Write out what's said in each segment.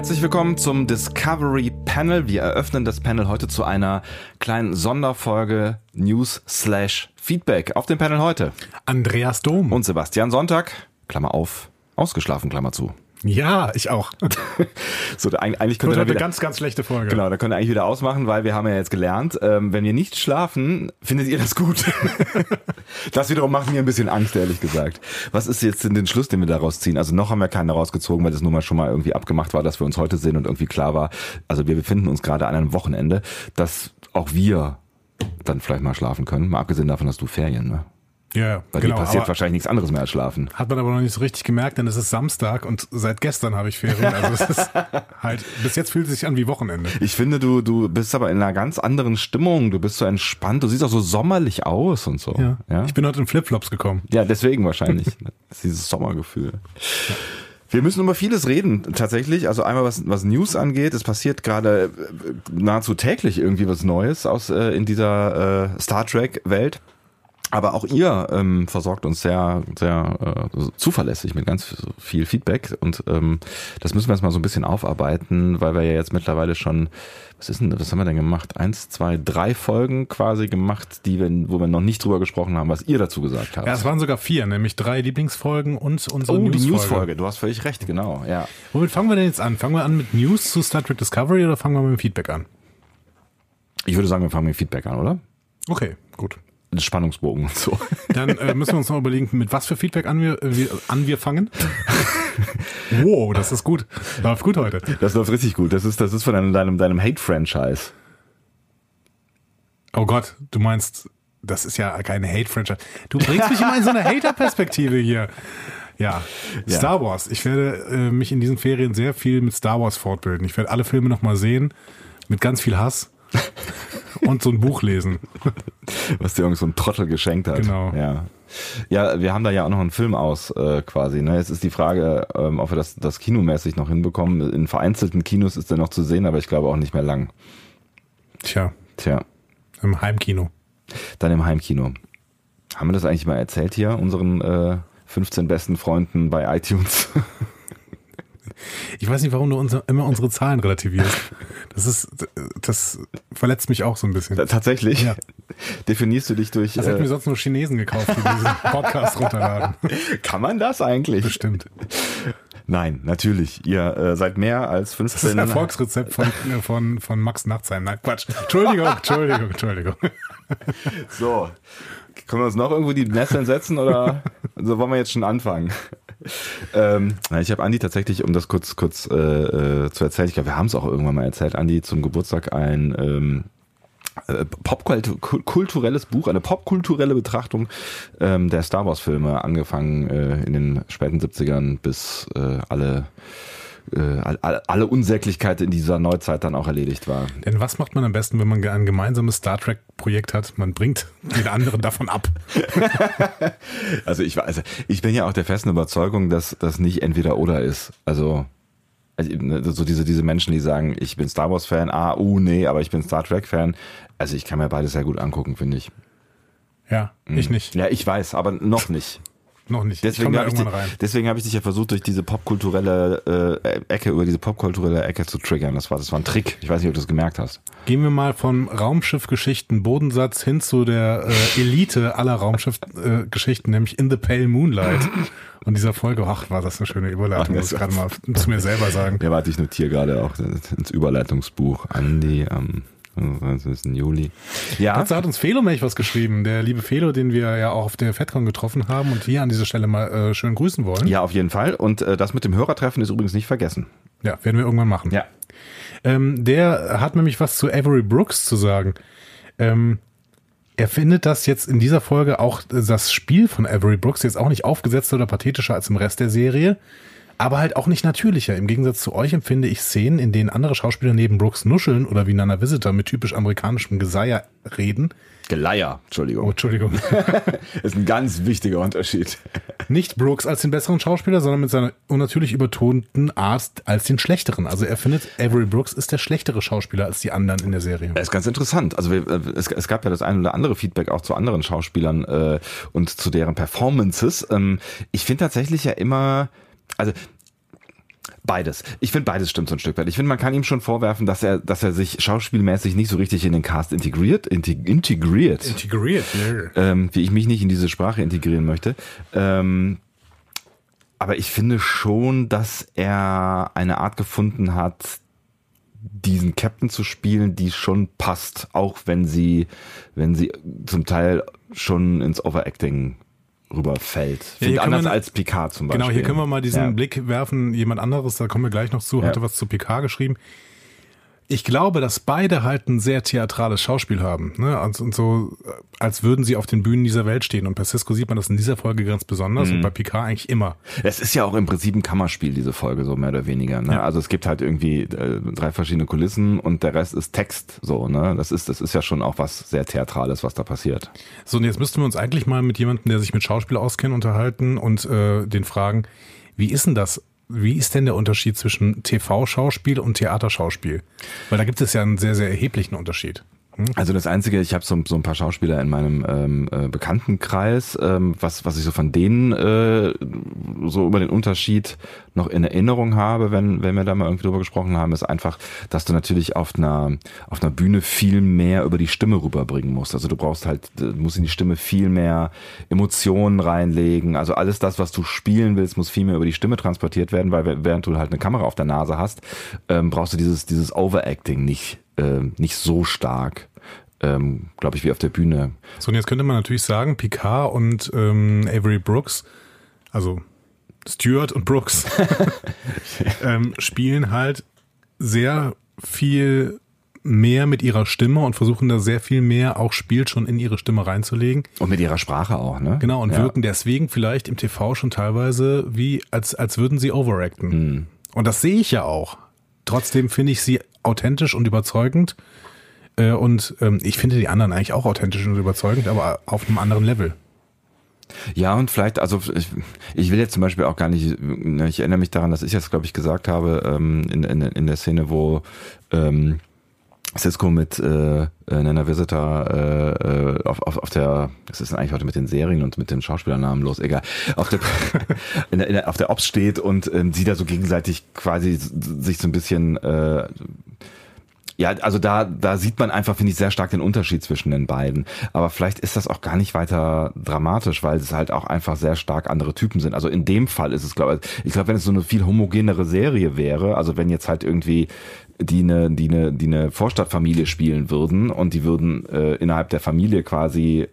Herzlich willkommen zum Discovery Panel. Wir eröffnen das Panel heute zu einer kleinen Sonderfolge News slash Feedback. Auf dem Panel heute Andreas Dom. und Sebastian Sonntag, Klammer auf, ausgeschlafen, Klammer zu. Ja, ich auch. So, eigentlich könnte eine wieder, ganz, ganz schlechte Folge. genau, da könnt ihr eigentlich wieder ausmachen, weil wir haben ja jetzt gelernt, ähm, wenn wir nicht schlafen, findet ihr das gut. das wiederum macht mir ein bisschen Angst, ehrlich gesagt. Was ist jetzt denn den Schluss, den wir daraus ziehen? Also noch haben wir keinen rausgezogen, weil das nun mal schon mal irgendwie abgemacht war, dass wir uns heute sehen und irgendwie klar war, also wir befinden uns gerade an einem Wochenende, dass auch wir dann vielleicht mal schlafen können. Mal abgesehen davon, dass du Ferien, ne? Ja, ja Weil genau. dir passiert wahrscheinlich nichts anderes mehr als schlafen. hat man aber noch nicht so richtig gemerkt, denn es ist Samstag und seit gestern habe ich Ferien. Also es ist halt, bis jetzt fühlt es sich an wie Wochenende. Ich finde, du, du bist aber in einer ganz anderen Stimmung. Du bist so entspannt. Du siehst auch so sommerlich aus und so. Ja. ja? Ich bin heute in Flipflops gekommen. Ja, deswegen wahrscheinlich. Dieses Sommergefühl. Wir müssen über vieles reden, tatsächlich. Also einmal was, was News angeht. Es passiert gerade äh, nahezu täglich irgendwie was Neues aus äh, in dieser äh, Star Trek Welt. Aber auch ihr ähm, versorgt uns sehr, sehr äh, zuverlässig mit ganz viel Feedback und ähm, das müssen wir jetzt mal so ein bisschen aufarbeiten, weil wir ja jetzt mittlerweile schon, was ist denn, was haben wir denn gemacht? Eins, zwei, drei Folgen quasi gemacht, die wir, wo wir noch nicht drüber gesprochen haben, was ihr dazu gesagt habt. Ja, es waren sogar vier, nämlich drei Lieblingsfolgen und unsere Oh, die Newsfolge. Newsfolge, du hast völlig recht, genau, ja. Womit fangen wir denn jetzt an? Fangen wir an mit News zu Star Trek Discovery oder fangen wir mit dem Feedback an? Ich würde sagen, wir fangen mit Feedback an, oder? Okay, gut. Spannungsbogen und so. Dann äh, müssen wir uns noch überlegen, mit was für Feedback an wir, äh, wir, an wir fangen. wow, das ist gut. Läuft gut heute. Das läuft richtig gut. Das ist, das ist von deinem, deinem, deinem Hate-Franchise. Oh Gott, du meinst, das ist ja keine Hate-Franchise. Du bringst mich immer in so eine Hater-Perspektive hier. Ja, Ja. Star Wars. Ich werde äh, mich in diesen Ferien sehr viel mit Star Wars fortbilden. Ich werde alle Filme nochmal sehen, mit ganz viel Hass und so ein Buch lesen. was dir irgend so ein Trottel geschenkt hat. Genau. Ja. Ja, wir haben da ja auch noch einen Film aus, äh, quasi. Ne? Jetzt ist die Frage, ähm, ob wir das, das kinomäßig noch hinbekommen. In vereinzelten Kinos ist er noch zu sehen, aber ich glaube auch nicht mehr lang. Tja, Tja, im Heimkino. dann im Heimkino. Haben wir das eigentlich mal erzählt hier, unseren äh, 15 besten Freunden bei iTunes? Ich weiß nicht, warum du unser, immer unsere Zahlen relativierst. Das ist, das verletzt mich auch so ein bisschen. Tatsächlich? Ja. Definierst du dich durch. Das hätten wir Äh, sonst nur Chinesen gekauft, die diesen Podcast runterladen. kann man das eigentlich? Bestimmt. Nein, natürlich. Ihr äh, seid mehr als Das ist 15. ein Erfolgsrezept von, äh, von, von Max Nachtsheim. Nein, Quatsch. Entschuldigung, Entschuldigung, Entschuldigung. So, können wir uns noch irgendwo die Nesseln setzen oder so wollen wir jetzt schon anfangen? ähm, ich habe Andi tatsächlich, um das kurz kurz äh, äh, zu erzählen, ich glaube, wir haben es auch irgendwann mal erzählt, Andi zum Geburtstag ein ähm, äh, popkulturelles Buch, eine popkulturelle Betrachtung ähm, der Star Wars Filme, angefangen äh, in den späten 70ern bis äh, alle all- alle Unsäglichkeit in dieser Neuzeit dann auch erledigt war. Denn was macht man am besten, wenn man ein gemeinsames Star Trek-Projekt hat? Man bringt den anderen davon ab. Also ich weiß, ich bin ja auch der festen Überzeugung, dass das nicht entweder oder ist. Also, also ne, so diese diese Menschen, die sagen, ich bin Star Wars Fan, ah, uh, nee, aber ich bin Star Trek Fan. Also ich kann mir beides sehr gut angucken, finde ich. Ja, ich nicht. Ja, ich weiß, aber noch nicht. Noch nicht. ich Deswegen habe ich, dich- deswegen habe ich dich ja versucht, durch diese popkulturelle äh, Ecke, über diese popkulturelle Ecke zu triggern. Das war, das war ein Trick. Ich weiß nicht, ob du das gemerkt hast. Gehen wir mal vom Raumschiffgeschichten Bodensatz hin zu der äh, Elite aller Raumschiffgeschichten, äh, nämlich In the Pale Moonlight. Und dieser Folge, ach, war das eine schöne Überleitung, muss das- ich gerade mal zu mir selber sagen. Ja, warte, ich notiere gerade auch ins Überleitungsbuch. Andi am was ist denn, Juli. Ja. Dazu hat uns Felomech was geschrieben, der liebe Felo, den wir ja auch auf der FedCon getroffen haben und hier an dieser Stelle mal äh, schön grüßen wollen. Ja, auf jeden Fall. Und äh, das mit dem Hörertreffen ist übrigens nicht vergessen. Ja, werden wir irgendwann machen. Ja. Ähm, der hat nämlich was zu Avery Brooks zu sagen. Ähm, er findet das jetzt in dieser Folge auch äh, das Spiel von Avery Brooks jetzt auch nicht aufgesetzter oder pathetischer als im Rest der Serie, aber halt auch nicht natürlicher. Im Gegensatz zu euch empfinde ich Szenen, in denen andere Schauspieler neben Brooks nuscheln oder wie Nana Visitor mit typisch amerikanischem Geseier reden. Geleier, Entschuldigung. Oh, Entschuldigung. Ist ein ganz wichtiger Unterschied. nicht Brooks als den besseren Schauspieler, sondern mit seiner unnatürlich übertonten Art als den schlechteren. Also er findet, Avery Brooks ist der schlechtere Schauspieler als die anderen in der Serie. Das ist ganz interessant. Also äh, es, es gab ja das ein oder andere Feedback auch zu anderen Schauspielern äh, und zu deren Performances. Ähm, ich finde tatsächlich ja immer, also Beides. Ich finde beides stimmt so ein Stück weit. Ich finde, man kann ihm schon vorwerfen, dass er, dass er sich schauspielmäßig nicht so richtig in den Cast integriert, integ integriert, Integriert, yeah. ähm, wie ich mich nicht in diese Sprache integrieren möchte. Ähm, aber ich finde schon, dass er eine Art gefunden hat, diesen Captain zu spielen, die schon passt, auch wenn sie, wenn sie zum Teil schon ins Overacting rüberfällt. Ja, anders wir- als Picard zum Beispiel. Genau, hier können wir mal diesen Ja. Blick werfen. Jemand anderes, da kommen wir gleich noch zu, Ja. hatte was zu PK geschrieben. Ich glaube, dass beide halt ein sehr theatrales Schauspiel haben. Ne? Und, und so, äh, als würden sie auf den Bühnen dieser Welt stehen. Und bei Cisco sieht man das in dieser Folge ganz besonders Mhm. und bei Picard eigentlich immer. Es ist ja auch im Prinzip ein Kammerspiel, diese Folge, so mehr oder weniger. Ne? Ja. Also es gibt halt irgendwie äh, drei verschiedene Kulissen und der Rest ist Text. So, ne? Das ist, das ist ja schon auch was sehr Theatrales, was da passiert. So, und jetzt müssten wir uns eigentlich mal mit jemandem, der sich mit Schauspiel auskennt, unterhalten und äh, den fragen, wie ist denn das? Wie ist denn der Unterschied zwischen TV-Schauspiel und Theaterschauspiel? Weil da gibt es ja einen sehr, sehr erheblichen Unterschied. Also das Einzige, ich habe so, so ein paar Schauspieler in meinem ähm, äh, Bekanntenkreis, ähm, was, was ich so von denen äh, so über den Unterschied noch in Erinnerung habe, wenn, wenn wir da mal irgendwie drüber gesprochen haben, ist einfach, dass du natürlich auf einer, auf einer Bühne viel mehr über die Stimme rüberbringen musst. Also du brauchst halt, du musst in die Stimme viel mehr Emotionen reinlegen. Also alles das, was du spielen willst, muss viel mehr über die Stimme transportiert werden, weil während du halt eine Kamera auf der Nase hast, ähm, brauchst du dieses, dieses Overacting nicht, ähm, nicht so stark ähm, glaube ich, wie auf der Bühne. So, und jetzt könnte man natürlich sagen, Picard und ähm, Avery Brooks, also Stewart und Brooks, ähm, spielen halt sehr viel mehr mit ihrer Stimme und versuchen da sehr viel mehr auch Spiel schon in ihre Stimme reinzulegen. Und mit ihrer Sprache auch, ne? Genau, und ja. wirken deswegen vielleicht im TV schon teilweise wie, als, als würden sie overacten. Hm. Und das sehe ich ja auch. Trotzdem finde ich sie authentisch und überzeugend. Äh, Und ähm, ich finde die anderen eigentlich auch authentisch und überzeugend, aber auf einem anderen Level. Ja, und vielleicht, also ich, ich will jetzt zum Beispiel auch gar nicht, ne, ich erinnere mich daran, dass ich jetzt, glaube ich, gesagt habe, ähm, in, in, in der Szene, wo ähm, Cisco mit äh, Nana Visitor äh, äh, auf, auf, auf der, das ist eigentlich heute mit den Serien und mit den Schauspielernamen los, egal, auf der, in der, in der, auf der Ops steht und ähm, sie da so gegenseitig quasi sich so ein bisschen äh, ja, also da, da sieht man einfach, finde ich, sehr stark den Unterschied zwischen den beiden. Aber vielleicht ist das auch gar nicht weiter dramatisch, weil es halt auch einfach sehr stark andere Typen sind. Also in dem Fall ist es, glaube ich, ich glaube, wenn es so eine viel homogenere Serie wäre, also wenn jetzt halt irgendwie die eine, die eine, die eine Vorstadtfamilie spielen würden und die würden äh, innerhalb der Familie quasi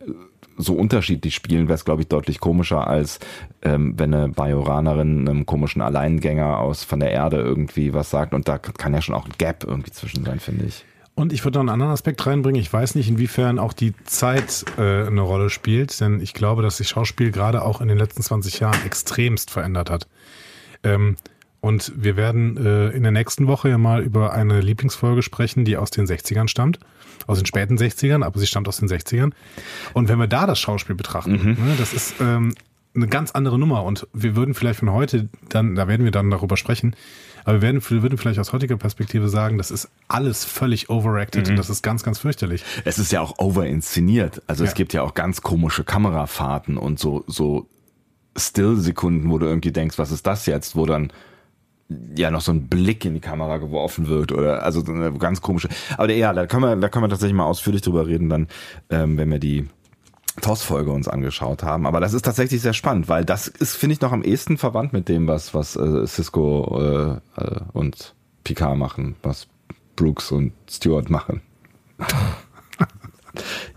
so unterschiedlich spielen, wäre es, glaube ich, deutlich komischer, als ähm, wenn eine Bajoranerin einem komischen Alleingänger aus von der Erde irgendwie was sagt. Und da kann ja schon auch ein Gap irgendwie zwischen sein, finde ich. Und ich würde noch einen anderen Aspekt reinbringen. Ich weiß nicht, inwiefern auch die Zeit äh, eine Rolle spielt, denn ich glaube, dass sich Schauspiel gerade auch in den letzten 20 Jahren extremst verändert hat. Ähm, und wir werden äh, in der nächsten Woche ja mal über eine Lieblingsfolge sprechen, die aus den 60ern stammt. Aus den späten 60ern, aber sie stammt aus den 60ern. Und wenn wir da das Schauspiel betrachten, ne, das ist ähm, eine ganz andere Nummer. Und wir würden vielleicht von heute, dann, da werden wir dann darüber sprechen, aber wir werden, wir würden vielleicht aus heutiger Perspektive sagen, das ist alles völlig overacted und das ist ganz, ganz fürchterlich. Es ist ja auch overinszeniert. Also es Ja. gibt ja auch ganz komische Kamerafahrten und so, so Still-Sekunden, wo du irgendwie denkst, was ist das jetzt, wo dann ja noch so ein Blick in die Kamera geworfen wird oder also so eine ganz komische. Aber ja, da können wir, da können wir tatsächlich mal ausführlich drüber reden, dann, ähm, wenn wir die TOS-Folge uns angeschaut haben. Aber das ist tatsächlich sehr spannend, weil das ist, finde ich, noch am ehesten verwandt mit dem, was, was äh, Cisco äh, äh, und Picard machen, was Brooks und Stewart machen.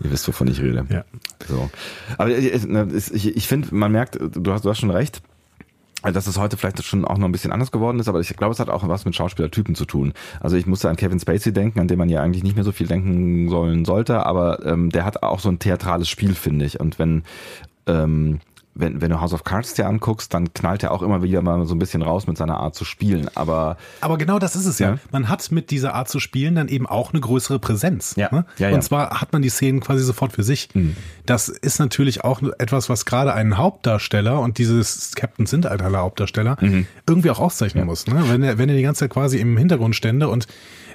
Ihr wisst, wovon ich rede. Ja. So. Aber äh, ne, es- ich, ich finde, man merkt, du hast, du hast schon recht, dass es heute vielleicht schon auch noch ein bisschen anders geworden ist, aber ich glaube, es hat auch was mit Schauspielertypen zu tun. Also ich musste an Kevin Spacey denken, an den man ja eigentlich nicht mehr so viel denken sollen sollte, aber ähm, der hat auch so ein theatrales Spiel, finde ich. Und wenn ähm, wenn, wenn du House of Cards dir anguckst, dann knallt er auch immer wieder mal so ein bisschen raus mit seiner Art zu spielen. Aber Aber genau das ist es ja. Ja. Man hat mit dieser Art zu spielen dann eben auch eine größere Präsenz. Ja. Ne? Ja, ja. Und zwar hat man die Szenen quasi sofort für sich. Das ist natürlich auch etwas, was gerade einen Hauptdarsteller und dieses Captain sind halt alle Hauptdarsteller irgendwie auch auszeichnen muss. Ne? Wenn er wenn er die ganze Zeit quasi im Hintergrund stände und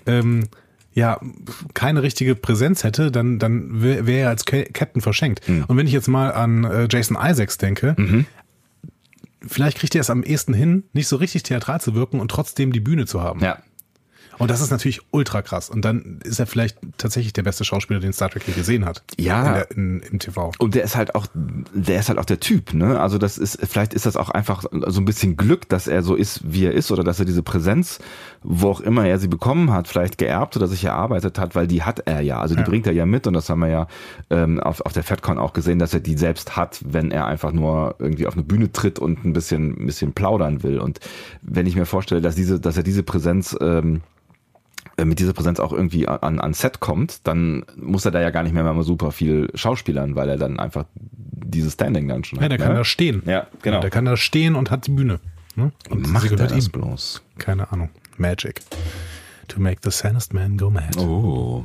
ähm, ja, keine richtige Präsenz hätte, dann, dann wäre wär er als Ca- Captain verschenkt. Und wenn ich jetzt mal an äh, Jason Isaacs denke, vielleicht kriegt er es am ehesten hin, nicht so richtig theatral zu wirken und trotzdem die Bühne zu haben. Ja. Und das ist natürlich ultra krass. Und dann ist er vielleicht tatsächlich der beste Schauspieler, den Star Trek je gesehen hat. Ja. In der, in, Im TV. Und der ist halt auch, der ist halt auch der Typ, ne? Also das ist, vielleicht ist das auch einfach so ein bisschen Glück, dass er so ist, wie er ist, oder dass er diese Präsenz, wo auch immer er sie bekommen hat, vielleicht geerbt oder sich erarbeitet hat, weil die hat er ja. Also die Ja. bringt er ja mit und das haben wir ja ähm, auf, auf der FedCon auch gesehen, dass er die selbst hat, wenn er einfach nur irgendwie auf eine Bühne tritt und ein bisschen, ein bisschen plaudern will. Und wenn ich mir vorstelle, dass diese, dass er diese Präsenz ähm, äh, mit dieser Präsenz auch irgendwie an, an Set kommt, dann muss er da ja gar nicht mehr mal super viel schauspielern, weil er dann einfach dieses Standing dann schon Ja, der kann ne? da stehen. Ja, genau. Der kann da stehen und hat die Bühne. Ne? Und Macht er das ihm. bloß? Keine Ahnung. Magic. To make the sanest man go mad. Oh.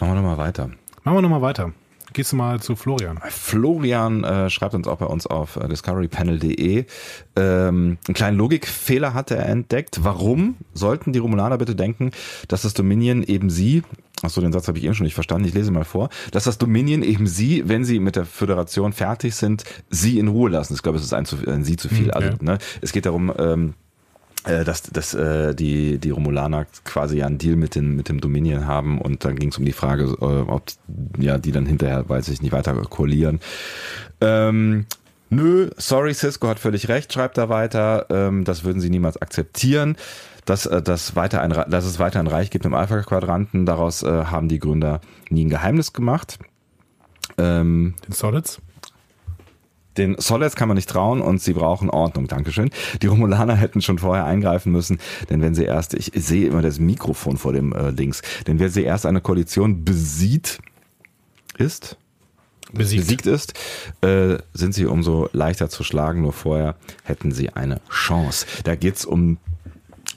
Machen wir nochmal weiter. Machen wir nochmal weiter. Gehst du mal zu Florian. Florian äh, schreibt uns auch bei uns auf äh, discoverypanel.de. Ähm, einen kleinen Logikfehler hat er entdeckt. Warum sollten die Romulaner bitte denken, dass das Dominion eben sie, achso, den Satz habe ich eben schon nicht verstanden, ich lese mal vor, dass das Dominion eben sie, wenn sie mit der Föderation fertig sind, sie in Ruhe lassen. Ich glaube, es ist ein, zu, ein sie zu viel. Hm, Also, ne, es geht darum, ähm, äh, dass, dass äh, die, die Romulaner quasi ja einen Deal mit, den, mit dem Dominion haben und dann ging es um die Frage, äh, ob ja die dann hinterher, weiß ich nicht, weiter koalieren. Ähm, nö, sorry, Cisco hat völlig recht, schreibt er weiter. Ähm, das würden sie niemals akzeptieren. Dass, äh, dass, weiter ein, dass es weiter ein Reich gibt im Alpha-Quadranten, daraus äh, haben die Gründer nie ein Geheimnis gemacht. Ähm, Den Solids. Den Solids kann man nicht trauen und sie brauchen Ordnung. Dankeschön. Die Romulaner hätten schon vorher eingreifen müssen, denn wenn sie erst, ich sehe immer das Mikrofon vor dem äh, Dings, denn wenn sie erst eine Koalition besieht, ist, Besiegt. besiegt ist, äh, sind sie umso leichter zu schlagen. Nur vorher hätten sie eine Chance. Da geht's um,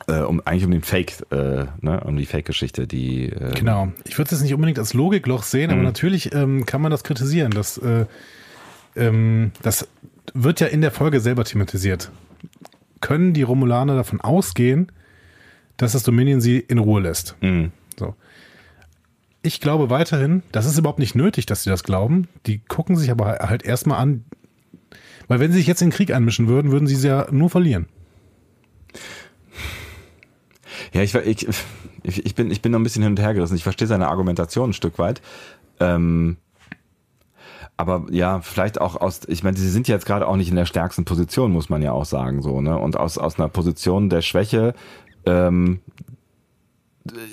äh, um eigentlich um den Fake, äh, ne, um die Fake-Geschichte, die äh, Genau. Ich würde es jetzt nicht unbedingt als Logikloch sehen, aber Mhm. natürlich ähm, kann man das kritisieren. Das, äh, ähm, das wird ja in der Folge selber thematisiert. Können die Romulaner davon ausgehen, dass das Dominion sie in Ruhe lässt? mh, So. Ich glaube weiterhin, das ist überhaupt nicht nötig, dass sie das glauben. Die gucken sich aber halt erstmal an, weil wenn sie sich jetzt in den Krieg einmischen würden, würden sie sie ja nur verlieren. Ja, ich, ich, ich, ich, bin, ich bin noch ein bisschen hin und her gerissen. Ich verstehe seine Argumentation ein Stück weit. Ähm, aber ja, vielleicht auch aus, ich meine, sie sind jetzt gerade auch nicht in der stärksten Position, muss man ja auch sagen, so, ne? Und aus, aus einer Position der Schwäche ähm,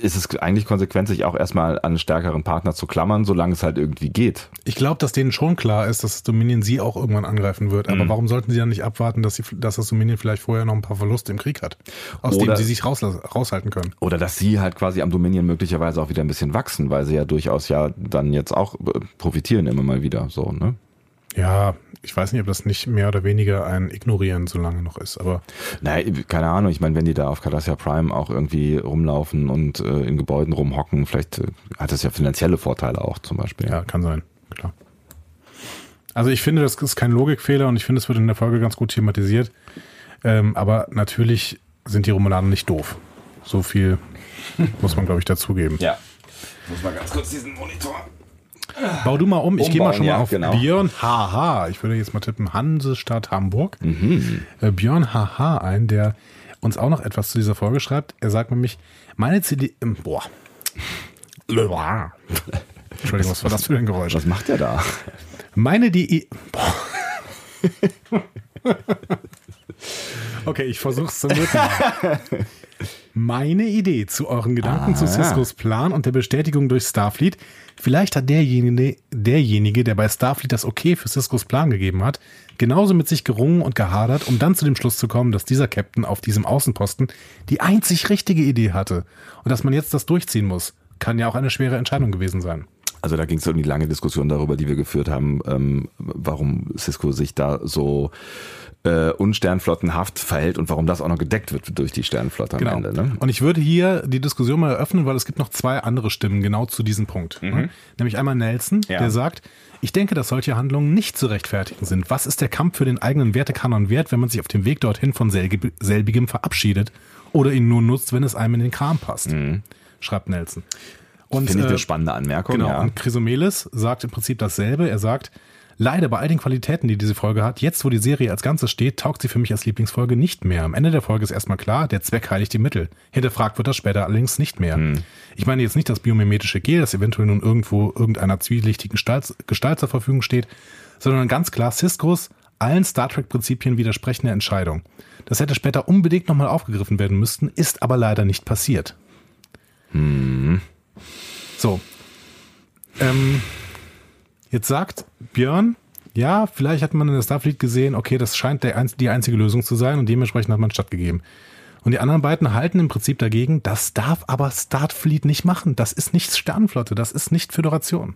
ist es eigentlich konsequent, sich auch erstmal an einen stärkeren Partner zu klammern, solange es halt irgendwie geht. Ich glaube, dass denen schon klar ist, dass das Dominion sie auch irgendwann angreifen wird. Mhm. Aber warum sollten sie dann nicht abwarten, dass, sie, dass das Dominion vielleicht vorher noch ein paar Verluste im Krieg hat, aus Oder- denen sie sich rauslassen, raushalten können? Oder dass sie halt quasi am Dominion möglicherweise auch wieder ein bisschen wachsen, weil sie ja durchaus ja dann jetzt auch äh, profitieren immer mal wieder, so, ne? Ja, ich weiß nicht, ob das nicht mehr oder weniger ein Ignorieren so lange noch ist, aber Nein, keine Ahnung. Ich meine, wenn die da auf Cardassia Prime auch irgendwie rumlaufen und äh, in Gebäuden rumhocken, vielleicht äh, hat das ja finanzielle Vorteile auch zum Beispiel. ja, kann sein, klar. Also ich finde, das ist kein Logikfehler und ich finde, es wird in der Folge ganz gut thematisiert. Ähm, aber natürlich sind die Romulaner nicht doof. So viel muss man, glaube ich, dazugeben. ja. Muss mal ganz kurz diesen Monitor. Bau du mal um. Ich gehe mal schon mal ja, auf genau. Björn HH. Ich würde jetzt mal tippen Hansestadt Hamburg. Mhm. Äh, Björn HH ein, der uns auch noch etwas zu dieser Folge schreibt. Er sagt nämlich, meine CD... ähm, Boah. Entschuldigung, was war das für ein Geräusch? Was macht der da? Meine die... Boah. Okay, ich versuch's zum dritten Mal. Meine Idee zu euren Gedanken zu Ah. Ciscos Plan und der Bestätigung durch Starfleet. Vielleicht hat derjenige, derjenige, der bei Starfleet das Okay für Ciscos Plan gegeben hat, genauso mit sich gerungen und gehadert, um dann zu dem Schluss zu kommen, dass dieser Captain auf diesem Außenposten die einzig richtige Idee hatte und dass man jetzt das durchziehen muss. Kann ja auch eine schwere Entscheidung gewesen sein. Also da ging es um die lange Diskussion darüber, die wir geführt haben, ähm, warum Cisco sich da so äh, unsternflottenhaft verhält und warum das auch noch gedeckt wird durch die Sternenflotte am Genau. Ende. Ne? Und ich würde hier die Diskussion mal eröffnen, weil es gibt noch zwei andere Stimmen genau zu diesem Punkt. Ne? Nämlich einmal Nelson, Ja. der sagt, ich denke, dass solche Handlungen nicht zu rechtfertigen sind. Was ist der Kampf für den eigenen Wertekanon wert, wenn man sich auf dem Weg dorthin von selbigem verabschiedet oder ihn nur nutzt, wenn es einem in den Kram passt? Schreibt Nelson. Finde ich äh, eine spannende Anmerkung. Genau. Ja. Und Chrysomelis sagt im Prinzip dasselbe. Er sagt, Leider bei all den Qualitäten, die diese Folge hat, jetzt wo die Serie als Ganzes steht, taugt sie für mich als Lieblingsfolge nicht mehr. Am Ende der Folge ist erstmal klar, der Zweck heiligt die Mittel. Hinterfragt wird das später allerdings nicht mehr. Hm. Ich meine jetzt nicht das biomimetische Gel, das eventuell nun irgendwo irgendeiner zwielichtigen Gestalt, Gestalt zur Verfügung steht, sondern ganz klar Ciscos allen Star Trek-Prinzipien widersprechende Entscheidung. Das hätte später unbedingt nochmal aufgegriffen werden müssten, ist aber leider nicht passiert. Hm. So. Ähm, jetzt sagt Björn, ja, vielleicht hat man in der Starfleet gesehen, okay, das scheint der, die einzige Lösung zu sein und dementsprechend hat man stattgegeben. Und die anderen beiden halten im Prinzip dagegen, das darf aber Starfleet nicht machen. Das ist nicht Sternflotte, das ist nicht Föderation.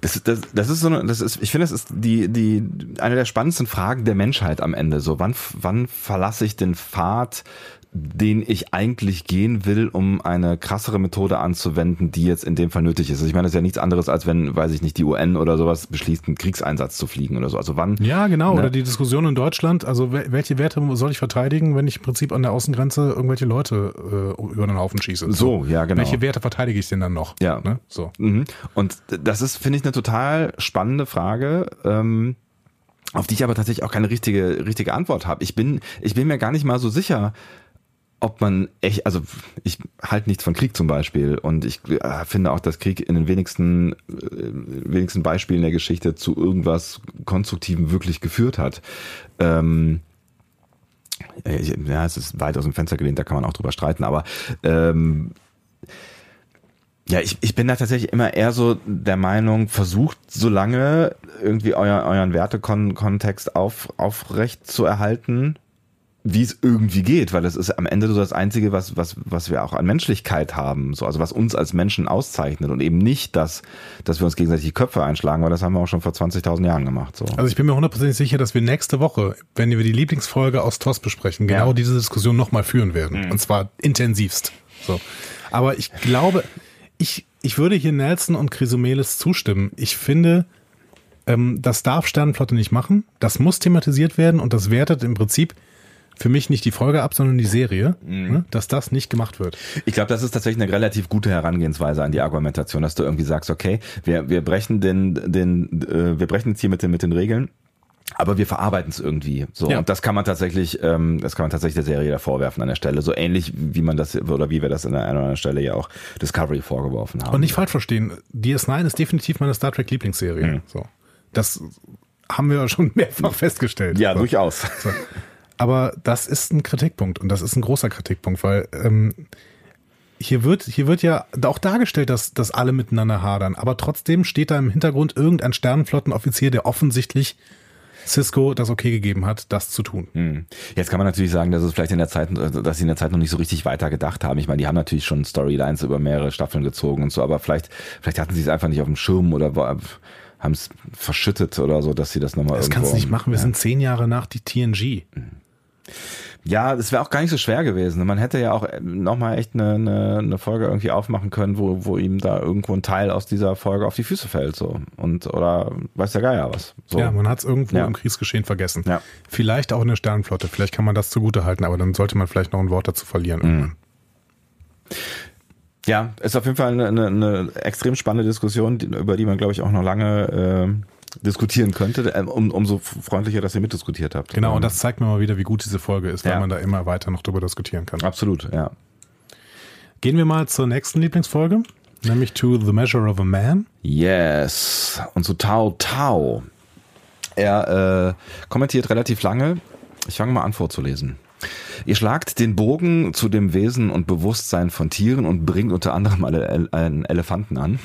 Das, das, das ist so eine, das ist, ich finde, das ist die, die, eine der spannendsten Fragen der Menschheit am Ende. So, wann, wann verlasse ich den Pfad den ich eigentlich gehen will, um eine krassere Methode anzuwenden, die jetzt in dem Fall nötig ist. Also ich meine, das ist ja nichts anderes, als wenn, weiß ich nicht, die UN oder sowas beschließt, einen Kriegseinsatz zu fliegen oder so. Also wann? Ja, genau. Ne? Oder die Diskussion in Deutschland. Also welche Werte soll ich verteidigen, wenn ich im Prinzip an der Außengrenze irgendwelche Leute äh, über den Haufen schieße? So, ja, genau. Welche Werte verteidige ich denn dann noch? Ja. Ne? So. Mhm. Und das ist, finde ich, eine total spannende Frage. Ähm, auf die ich aber tatsächlich auch keine richtige, richtige Antwort habe. Ich bin, ich bin mir gar nicht mal so sicher, ob man echt, also ich halte nichts von Krieg zum Beispiel und ich äh, finde auch, dass Krieg in den wenigsten, äh, wenigsten Beispielen der Geschichte zu irgendwas Konstruktivem wirklich geführt hat. Ähm, ja, es ist weit aus dem Fenster gelehnt, da kann man auch drüber streiten, aber ähm, ja, ich, ich bin da tatsächlich immer eher so der Meinung, versucht so lange irgendwie euer, euren Wertekontext auf, aufrecht zu erhalten wie es irgendwie geht, weil das ist am Ende so das Einzige, was, was, was wir auch an Menschlichkeit haben, so, also was uns als Menschen auszeichnet und eben nicht das, dass wir uns gegenseitig die Köpfe einschlagen, weil das haben wir auch schon vor 20.000 Jahren gemacht, so. Also ich bin mir hundertprozentig sicher, dass wir nächste Woche, wenn wir die Lieblingsfolge aus TOS besprechen, genau ja. diese Diskussion nochmal führen werden. Mhm. Und zwar intensivst. So. Aber ich glaube, ich, ich würde hier Nelson und Chrysomelis zustimmen. Ich finde, ähm, das darf Sternenflotte nicht machen. Das muss thematisiert werden und das wertet im Prinzip für mich nicht die Folge ab, sondern die Serie, mhm. ne, dass das nicht gemacht wird. Ich glaube, das ist tatsächlich eine relativ gute Herangehensweise an die Argumentation, dass du irgendwie sagst, okay, wir, wir brechen den, den, äh, wir brechen jetzt hier mit den, mit den Regeln. Aber wir verarbeiten es irgendwie so ja. und das kann man tatsächlich, ähm, das kann man tatsächlich der Serie da vorwerfen an der Stelle, so ähnlich wie man das oder wie wir das an der einen oder anderen Stelle ja auch Discovery vorgeworfen haben. Und nicht falsch verstehen, DS9 ist definitiv meine Star Trek Lieblingsserie. Mhm. So, das haben wir schon mehrfach festgestellt. Ja, so. durchaus. So. Aber das ist ein Kritikpunkt und das ist ein großer Kritikpunkt, weil ähm, hier wird, hier wird ja auch dargestellt, dass, dass alle miteinander hadern, aber trotzdem steht da im Hintergrund irgendein Sternenflottenoffizier, der offensichtlich Cisco das okay gegeben hat, das zu tun. Hm. Jetzt kann man natürlich sagen, dass es vielleicht in der Zeit, dass sie in der Zeit noch nicht so richtig weiter gedacht haben. Ich meine, die haben natürlich schon Storylines über mehrere Staffeln gezogen und so, aber vielleicht, vielleicht hatten sie es einfach nicht auf dem Schirm oder haben es verschüttet oder so, dass sie das nochmal Das kannst du nicht machen. Wir ja. sind zehn Jahre nach die TNG. Ja, das wäre auch gar nicht so schwer gewesen. Man hätte ja auch nochmal echt eine, eine, eine Folge irgendwie aufmachen können, wo, wo ihm da irgendwo ein Teil aus dieser Folge auf die Füße fällt. so Und oder weiß der Geier was. So. Ja, man hat es irgendwo ja. im Kriegsgeschehen vergessen. Ja. Vielleicht auch in der Sternenflotte. Vielleicht kann man das zugute halten, aber dann sollte man vielleicht noch ein Wort dazu verlieren mhm. irgendwann. Ja, ist auf jeden Fall eine, eine, eine extrem spannende Diskussion, über die man, glaube ich, auch noch lange äh, diskutieren könnte, ähm, um, umso freundlicher, dass ihr mitdiskutiert habt. Genau, und das zeigt mir mal wieder, wie gut diese Folge ist, weil ja. man da immer weiter noch drüber diskutieren kann. Absolut, ja. Gehen wir mal zur nächsten Lieblingsfolge, nämlich to The Measure of a Man. Yes. Und zu Tao Tao. Er äh, kommentiert relativ lange. Ich fange mal an vorzulesen. Ihr schlagt den Bogen zu dem Wesen und Bewusstsein von Tieren und bringt unter anderem einen Elefanten an.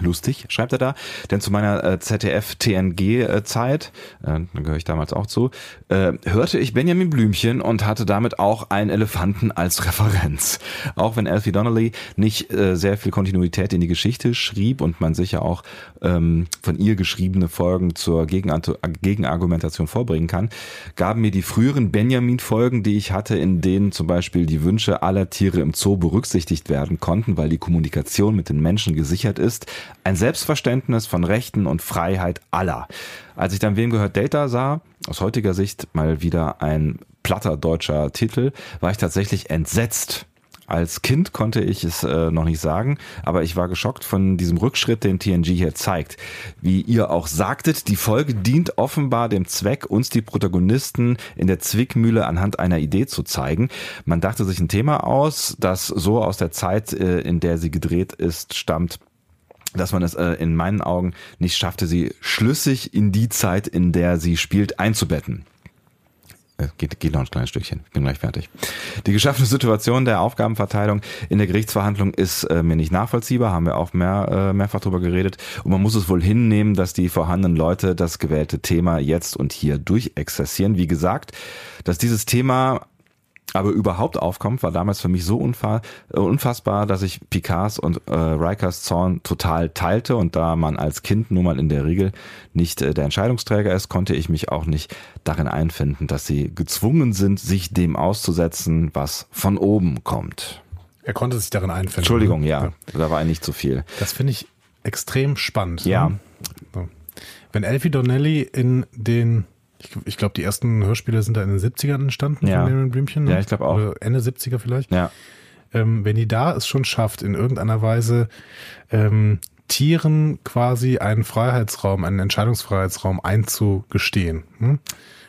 Lustig, schreibt er da, denn zu meiner äh, ZDF-TNG-Zeit, äh, da gehöre ich damals auch zu, äh, hörte ich Benjamin Blümchen und hatte damit auch einen Elefanten als Referenz. Auch wenn Alfie Donnelly nicht äh, sehr viel Kontinuität in die Geschichte schrieb und man sicher auch ähm, von ihr geschriebene Folgen zur Gegenargumentation vorbringen kann, gaben mir die früheren Benjamin-Folgen, die ich hatte, in denen zum Beispiel die Wünsche aller Tiere im Zoo berücksichtigt werden konnten, weil die Kommunikation mit den Menschen gesichert ist, ein Selbstverständnis von Rechten und Freiheit aller. Als ich dann Wem gehört Data sah, aus heutiger Sicht mal wieder ein platter deutscher Titel, war ich tatsächlich entsetzt Als Kind konnte ich es äh, noch nicht sagen, aber ich war geschockt von diesem Rückschritt, den TNG hier zeigt. Wie ihr auch sagtet, die Folge dient offenbar dem Zweck, uns die Protagonisten in der Zwickmühle anhand einer Idee zu zeigen. Man dachte sich ein Thema aus, das so aus der Zeit, äh, in der sie gedreht ist, stammt dass man es äh, in meinen Augen nicht schaffte, sie schlüssig in die Zeit, in der sie spielt, einzubetten. Äh, geht, geht noch ein kleines Stückchen. Bin gleich fertig. Die geschaffene Situation der Aufgabenverteilung in der Gerichtsverhandlung ist äh, mir nicht nachvollziehbar, haben wir auch mehr, äh, mehrfach drüber geredet. Und man muss es wohl hinnehmen, dass die vorhandenen Leute das gewählte Thema jetzt und hier durchexerzieren. Wie gesagt, dass dieses Thema aber überhaupt aufkommt, war damals für mich so äh, unfassbar, dass ich Picards und äh, Rikers Zorn total teilte und da man als Kind nun mal in der Regel nicht äh, der Entscheidungsträger ist, konnte ich mich auch nicht darin einfinden, dass sie gezwungen sind, sich dem auszusetzen, was von oben kommt. Er konnte sich darin einfinden. Entschuldigung, ja, ja. da war eigentlich zu viel. Das finde ich extrem spannend. Ja. Ne? So. Wenn Elfie Donnelly in den ich, ich glaube, die ersten Hörspiele sind da in den 70ern entstanden ja. von Benjamin Blümchen. Ne? Ja, ich glaube auch. Oder Ende 70er vielleicht. Ja. Ähm, wenn die da es schon schafft, in irgendeiner Weise ähm, Tieren quasi einen Freiheitsraum, einen Entscheidungsfreiheitsraum einzugestehen hm?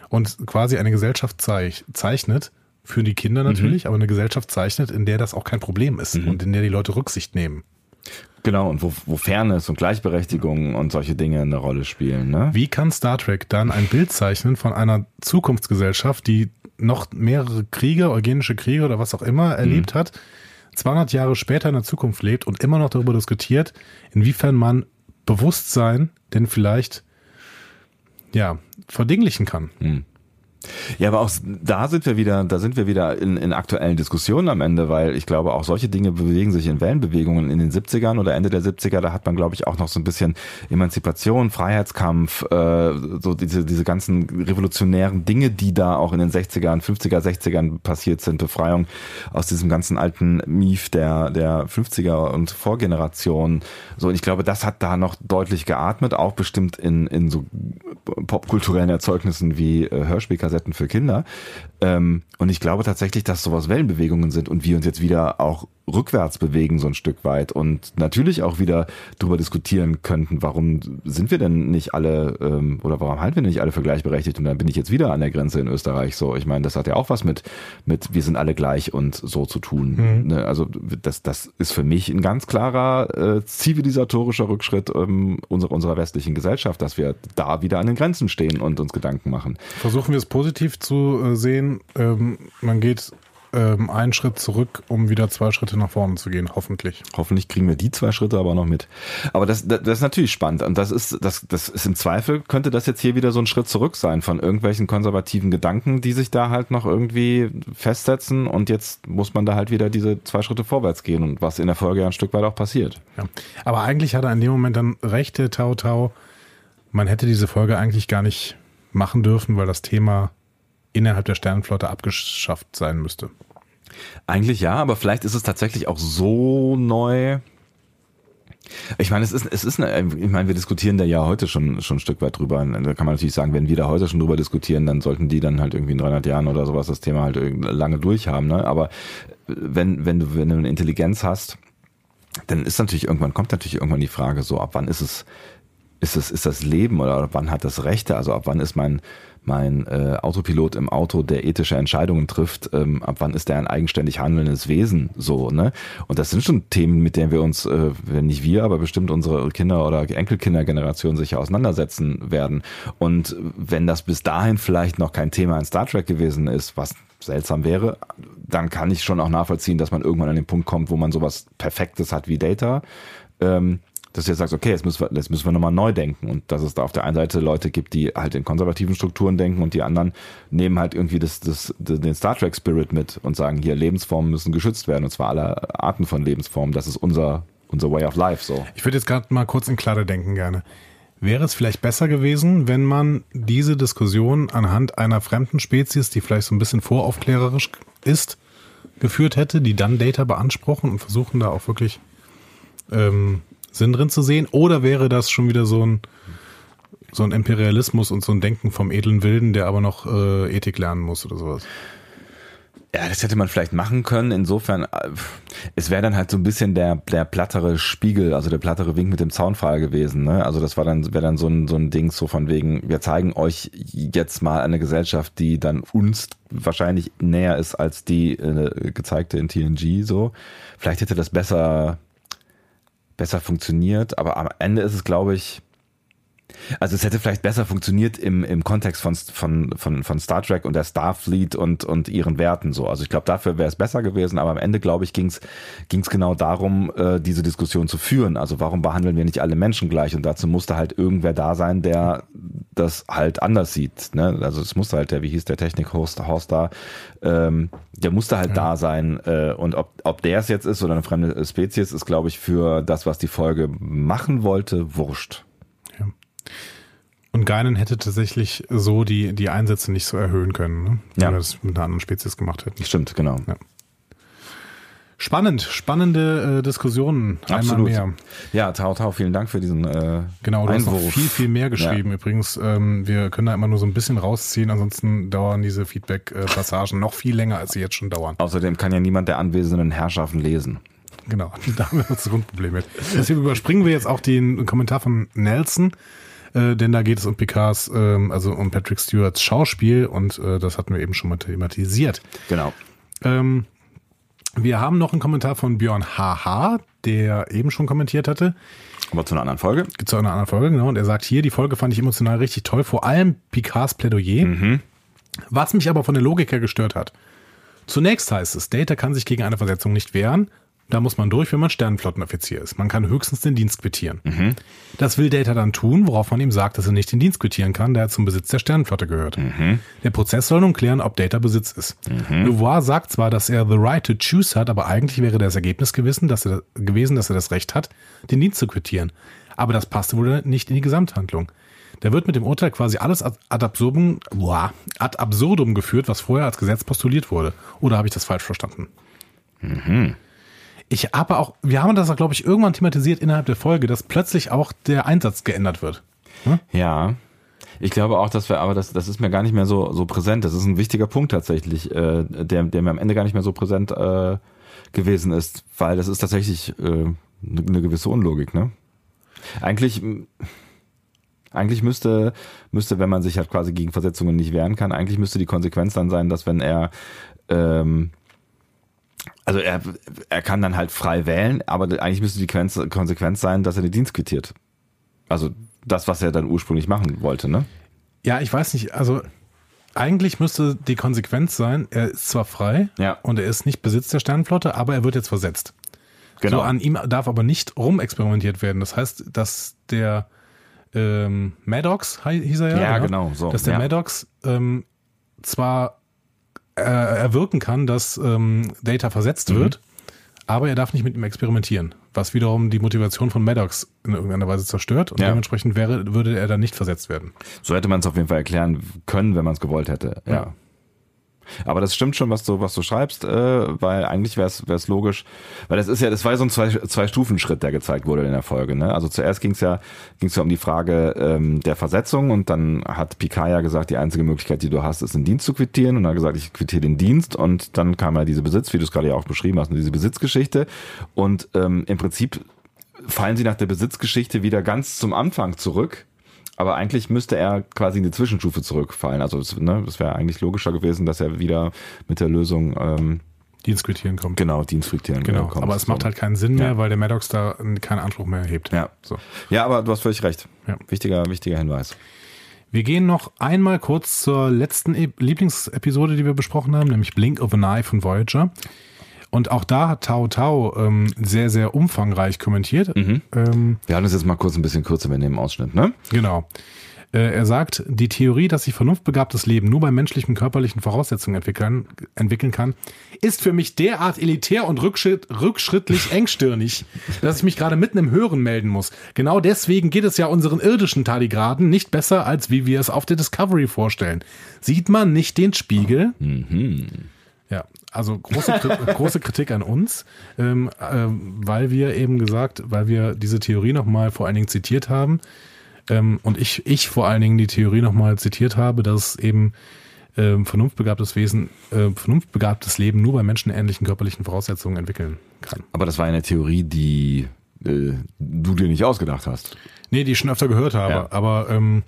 und quasi eine Gesellschaft zeich zeichnet, für die Kinder mhm. natürlich, mhm. aber eine Gesellschaft zeichnet, in der das auch kein Problem ist mhm. und in der die Leute Rücksicht nehmen. Genau, und wo, wo Fairness und Gleichberechtigung und solche Dinge eine Rolle spielen. Ne? Wie kann Star Trek dann ein Bild zeichnen von einer Zukunftsgesellschaft, die noch mehrere Kriege, eugenische Kriege oder was auch immer erlebt mhm. hat, 200 Jahre später in der Zukunft lebt und immer noch darüber diskutiert, inwiefern man Bewusstsein denn vielleicht ja verdinglichen kann. Mhm. Ja, aber auch da sind wir wieder, da sind wir wieder in, in aktuellen Diskussionen am Ende, weil ich glaube, auch solche Dinge bewegen sich in Wellenbewegungen in den 70ern oder Ende der 70er, da hat man, glaube ich, auch noch so ein bisschen Emanzipation, Freiheitskampf, äh, so diese, diese ganzen revolutionären Dinge, die da auch in den 60ern, 50er, 60ern passiert sind, Befreiung aus diesem ganzen alten Mief der, der 50er und Vorgeneration. So, und ich glaube, das hat da noch deutlich geatmet, auch bestimmt in, in so popkulturellen Erzeugnissen wie äh, Hörspielkassetten Kassetten für Kinder. Ähm, und ich glaube tatsächlich, dass sowas Wellenbewegungen sind und wir uns jetzt wieder auch rückwärts bewegen so ein Stück weit und natürlich auch wieder darüber diskutieren könnten, warum sind wir denn nicht alle ähm, oder warum halten wir nicht alle für gleichberechtigt und dann bin ich jetzt wieder an der Grenze in Österreich so. Ich meine, das hat ja auch was mit mit wir sind alle gleich und so zu tun. Mhm. Ne? Also das das ist für mich ein ganz klarer äh, zivilisatorischer Rückschritt ähm, unserer unserer westlichen Gesellschaft, dass wir da wieder an den Grenzen stehen und uns Gedanken machen. Versuchen wir es positiv zu äh, sehen. Ähm, man geht ähm, einen Schritt zurück, um wieder zwei Schritte nach vorne zu gehen, hoffentlich. Hoffentlich kriegen wir die zwei Schritte aber noch mit. Aber das, das, das ist natürlich spannend. Und das ist, das, das ist im Zweifel, könnte das jetzt hier wieder so ein Schritt zurück sein von irgendwelchen konservativen Gedanken, die sich da halt noch irgendwie festsetzen. Und jetzt muss man da halt wieder diese zwei Schritte vorwärts gehen und was in der Folge ja ein Stück weit auch passiert. Ja. Aber eigentlich hat er in dem Moment dann recht, der Tau Tau. Man hätte diese Folge eigentlich gar nicht machen dürfen, weil das Thema innerhalb der Sternenflotte abgeschafft sein müsste. Eigentlich ja, aber vielleicht ist es tatsächlich auch so neu. Ich meine, es ist, es ist eine, ich meine, wir diskutieren da ja heute schon, schon ein Stück weit drüber. Da kann man natürlich sagen, wenn wir da heute schon drüber diskutieren, dann sollten die dann halt irgendwie in 300 Jahren oder sowas das Thema halt lange durchhaben, ne? Aber wenn, wenn du, wenn du eine Intelligenz hast, dann ist natürlich irgendwann, kommt natürlich irgendwann die Frage so, ab wann ist es, ist es, ist das Leben oder ab wann hat das Rechte? Also ab wann ist mein, mein äh, Autopilot im Auto, der ethische Entscheidungen trifft, ähm, ab wann ist der ein eigenständig handelndes Wesen so, ne? Und das sind schon Themen, mit denen wir uns, äh, wenn nicht wir, aber bestimmt unsere Kinder- oder Enkelkindergeneration sicher auseinandersetzen werden. Und wenn das bis dahin vielleicht noch kein Thema in Star Trek gewesen ist, was seltsam wäre, dann kann ich schon auch nachvollziehen, dass man irgendwann an den Punkt kommt, wo man sowas Perfektes hat wie Data. Ähm, dass du jetzt sagst, okay, jetzt müssen wir, jetzt müssen wir nochmal neu denken. Und dass es da auf der einen Seite Leute gibt, die halt in konservativen Strukturen denken und die anderen nehmen halt irgendwie das, das, den Star Trek Spirit mit und sagen, hier Lebensformen müssen geschützt werden und zwar alle Arten von Lebensformen. Das ist unser, unser Way of Life so. Ich würde jetzt gerade mal kurz in Klare denken gerne. Wäre es vielleicht besser gewesen, wenn man diese Diskussion anhand einer fremden Spezies, die vielleicht so ein bisschen voraufklärerisch ist, geführt hätte, die dann Data beanspruchen und versuchen da auch wirklich ähm, Sinn drin zu sehen? Oder wäre das schon wieder so ein, so ein Imperialismus und so ein Denken vom edlen Wilden, der aber noch äh, Ethik lernen muss oder sowas? Ja, das hätte man vielleicht machen können. Insofern, äh, es wäre dann halt so ein bisschen der, der plattere Spiegel, also der plattere Wink mit dem Zaunpfahl gewesen. Ne? Also das dann, wäre dann so ein, so ein Ding so von wegen, wir zeigen euch jetzt mal eine Gesellschaft, die dann uns wahrscheinlich näher ist als die äh, gezeigte in TNG. So, vielleicht hätte das besser, besser funktioniert. Aber am Ende ist es, glaube ich, also es hätte vielleicht besser funktioniert im, im Kontext von, von, von, von Star Trek und der Starfleet und, und ihren Werten so. Also ich glaube, dafür wäre es besser gewesen, aber am Ende, glaube ich, ging es genau darum, äh, diese Diskussion zu führen. Also warum behandeln wir nicht alle Menschen gleich? Und dazu musste halt irgendwer da sein, der das halt anders sieht. Ne? Also es musste halt der, wie hieß der Technik-Host Horst da, ähm, der musste halt ja. da sein. Äh, und ob, ob der es jetzt ist oder eine fremde Spezies, ist, glaube ich, für das, was die Folge machen wollte, wurscht. Und Geinen hätte tatsächlich so die, die Einsätze nicht so erhöhen können, ne? wenn ja. wir das mit einer anderen Spezies gemacht hätten. Stimmt, genau. Ja. Spannend, spannende äh, Diskussionen. Absolut. Einmal mehr. Ja, Tau Tau, vielen Dank für diesen äh, Genau, du Einwurf. hast noch viel, viel mehr geschrieben. Ja. Übrigens, ähm, wir können da immer nur so ein bisschen rausziehen, ansonsten dauern diese Feedback-Passagen noch viel länger, als sie jetzt schon dauern. Außerdem kann ja niemand der anwesenden Herrschaften lesen. Genau, da haben wir das Grundproblem mit. Deswegen überspringen wir jetzt auch den Kommentar von Nelson äh, denn da geht es um Picards, ähm, also um Patrick Stewarts Schauspiel und äh, das hatten wir eben schon mal thematisiert. Genau. Ähm, wir haben noch einen Kommentar von Björn HH, der eben schon kommentiert hatte. Aber zu einer anderen Folge. Zu einer anderen Folge, genau. Und er sagt hier, die Folge fand ich emotional richtig toll, vor allem Picards Plädoyer. Mhm. Was mich aber von der Logik her gestört hat. Zunächst heißt es, Data kann sich gegen eine Versetzung nicht wehren, da muss man durch, wenn man Sternenflottenoffizier ist. Man kann höchstens den Dienst quittieren. Mhm. Das will Data dann tun, worauf man ihm sagt, dass er nicht den Dienst quittieren kann, da er zum Besitz der Sternenflotte gehört. Mhm. Der Prozess soll nun klären, ob Data Besitz ist. Mhm. Louvois sagt zwar, dass er the right to choose hat, aber eigentlich wäre das Ergebnis gewesen, dass er, gewesen, dass er das Recht hat, den Dienst zu quittieren. Aber das passte wohl nicht in die Gesamthandlung. Da wird mit dem Urteil quasi alles ad absurdum, ad absurdum geführt, was vorher als Gesetz postuliert wurde. Oder habe ich das falsch verstanden? Mhm. Ich habe auch, wir haben das, glaube ich, irgendwann thematisiert innerhalb der Folge, dass plötzlich auch der Einsatz geändert wird. Hm? Ja. Ich glaube auch, dass wir, aber das, das ist mir gar nicht mehr so, so präsent. Das ist ein wichtiger Punkt tatsächlich, äh, der, der mir am Ende gar nicht mehr so präsent äh, gewesen ist, weil das ist tatsächlich äh, eine, eine gewisse Unlogik, ne? Eigentlich, eigentlich müsste, müsste, wenn man sich halt quasi gegen Versetzungen nicht wehren kann, eigentlich müsste die Konsequenz dann sein, dass wenn er ähm, also er, er kann dann halt frei wählen, aber eigentlich müsste die Konsequenz sein, dass er den Dienst quittiert. Also das, was er dann ursprünglich machen wollte, ne? Ja, ich weiß nicht, also eigentlich müsste die Konsequenz sein, er ist zwar frei ja. und er ist nicht Besitz der Sternenflotte, aber er wird jetzt versetzt. Genau. So, an ihm darf aber nicht rumexperimentiert werden. Das heißt, dass der ähm, Maddox hieß er ja. Ja, genau. So, dass der ja. Maddox ähm, zwar äh, erwirken kann, dass ähm, Data versetzt mhm. wird, aber er darf nicht mit ihm experimentieren, was wiederum die Motivation von Maddox in irgendeiner Weise zerstört und ja. dementsprechend wäre, würde er dann nicht versetzt werden. So hätte man es auf jeden Fall erklären können, wenn man es gewollt hätte. ja. ja. Aber das stimmt schon, was du, was du schreibst, äh, weil eigentlich wäre es logisch, weil das ist ja, das war ja so ein zwei, zwei Stufen Schritt, der gezeigt wurde in der Folge. Ne? Also zuerst ging es ja, ging's ja um die Frage ähm, der Versetzung und dann hat Picard ja gesagt, die einzige Möglichkeit, die du hast, ist den Dienst zu quittieren und hat gesagt, ich quittiere den Dienst und dann kam ja diese Besitz, wie du es gerade ja auch beschrieben hast, diese Besitzgeschichte und ähm, im Prinzip fallen sie nach der Besitzgeschichte wieder ganz zum Anfang zurück aber eigentlich müsste er quasi in die Zwischenstufe zurückfallen. Also das, ne, wäre eigentlich logischer gewesen, dass er wieder mit der Lösung ähm, Dienstquittieren kommt. Genau, Dienstquittieren genau. kommt. Aber es macht halt keinen Sinn mehr, ja. weil der Maddox da keinen Anspruch mehr erhebt. Ja, so. ja aber du hast völlig recht. Ja. Wichtiger, wichtiger Hinweis. Wir gehen noch einmal kurz zur letzten e Lieblingsepisode, die wir besprochen haben, nämlich Blink of an Eye von Voyager. Und auch da hat Tao Tao ähm, sehr, sehr umfangreich kommentiert. Mhm. Ähm, Wir halten uns jetzt mal kurz ein bisschen kürzer mit dem Ausschnitt, ne? Genau. Äh, er sagt, die Theorie, dass sich vernunftbegabtes Leben nur bei menschlichen körperlichen Voraussetzungen entwickeln, entwickeln kann, ist für mich derart elitär und rückschritt, rückschrittlich engstirnig, dass ich mich gerade mitten im Hören melden muss. Genau deswegen geht es ja unseren irdischen Tardigraden nicht besser, als wie wir es auf der Discovery vorstellen. Sieht man nicht den Spiegel? Mhm. Also große, große Kritik an uns, ähm, äh, weil wir eben gesagt, weil wir diese Theorie nochmal vor allen Dingen zitiert haben ähm, und ich, ich vor allen Dingen die Theorie nochmal zitiert habe, dass eben äh, vernunftbegabtes Wesen, äh, vernunftbegabtes Leben nur bei menschenähnlichen körperlichen Voraussetzungen entwickeln kann. Aber das war eine Theorie, die äh, du dir nicht ausgedacht hast. Nee, die ich schon öfter gehört habe, Ja. aber ähm,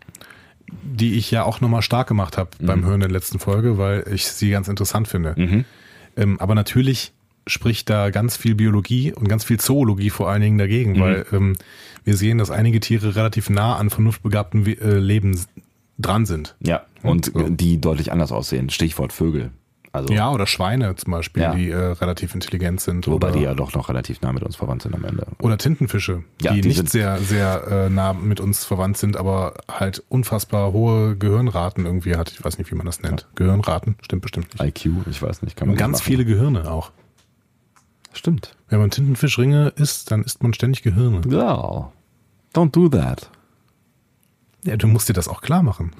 die ich ja auch nochmal stark gemacht habe beim Hören der letzten Folge, weil ich sie ganz interessant finde. Ähm, aber natürlich spricht da ganz viel Biologie und ganz viel Zoologie vor allen Dingen dagegen, weil ähm, wir sehen, dass einige Tiere relativ nah an vernunftbegabtem We- äh, Leben dran sind. Ja. Und So. die deutlich anders aussehen. Stichwort Vögel. Also, Ja, oder Schweine zum Beispiel, Ja. die äh, relativ intelligent sind. wobei oder, die ja doch noch relativ nah mit uns verwandt sind am Ende. oder Tintenfische, Ja, die, die nicht sehr, sehr äh, nah mit uns verwandt sind, aber halt unfassbar hohe Gehirnraten irgendwie hat. Ich weiß nicht, wie man das nennt. Gehirnraten, stimmt bestimmt nicht. IQ, ich weiß nicht, kann man Und ganz viele Gehirne auch. Stimmt. Wenn man Tintenfischringe isst, dann isst man ständig Gehirne. Ja. Don't do that. Ja, du musst dir das auch klar machen.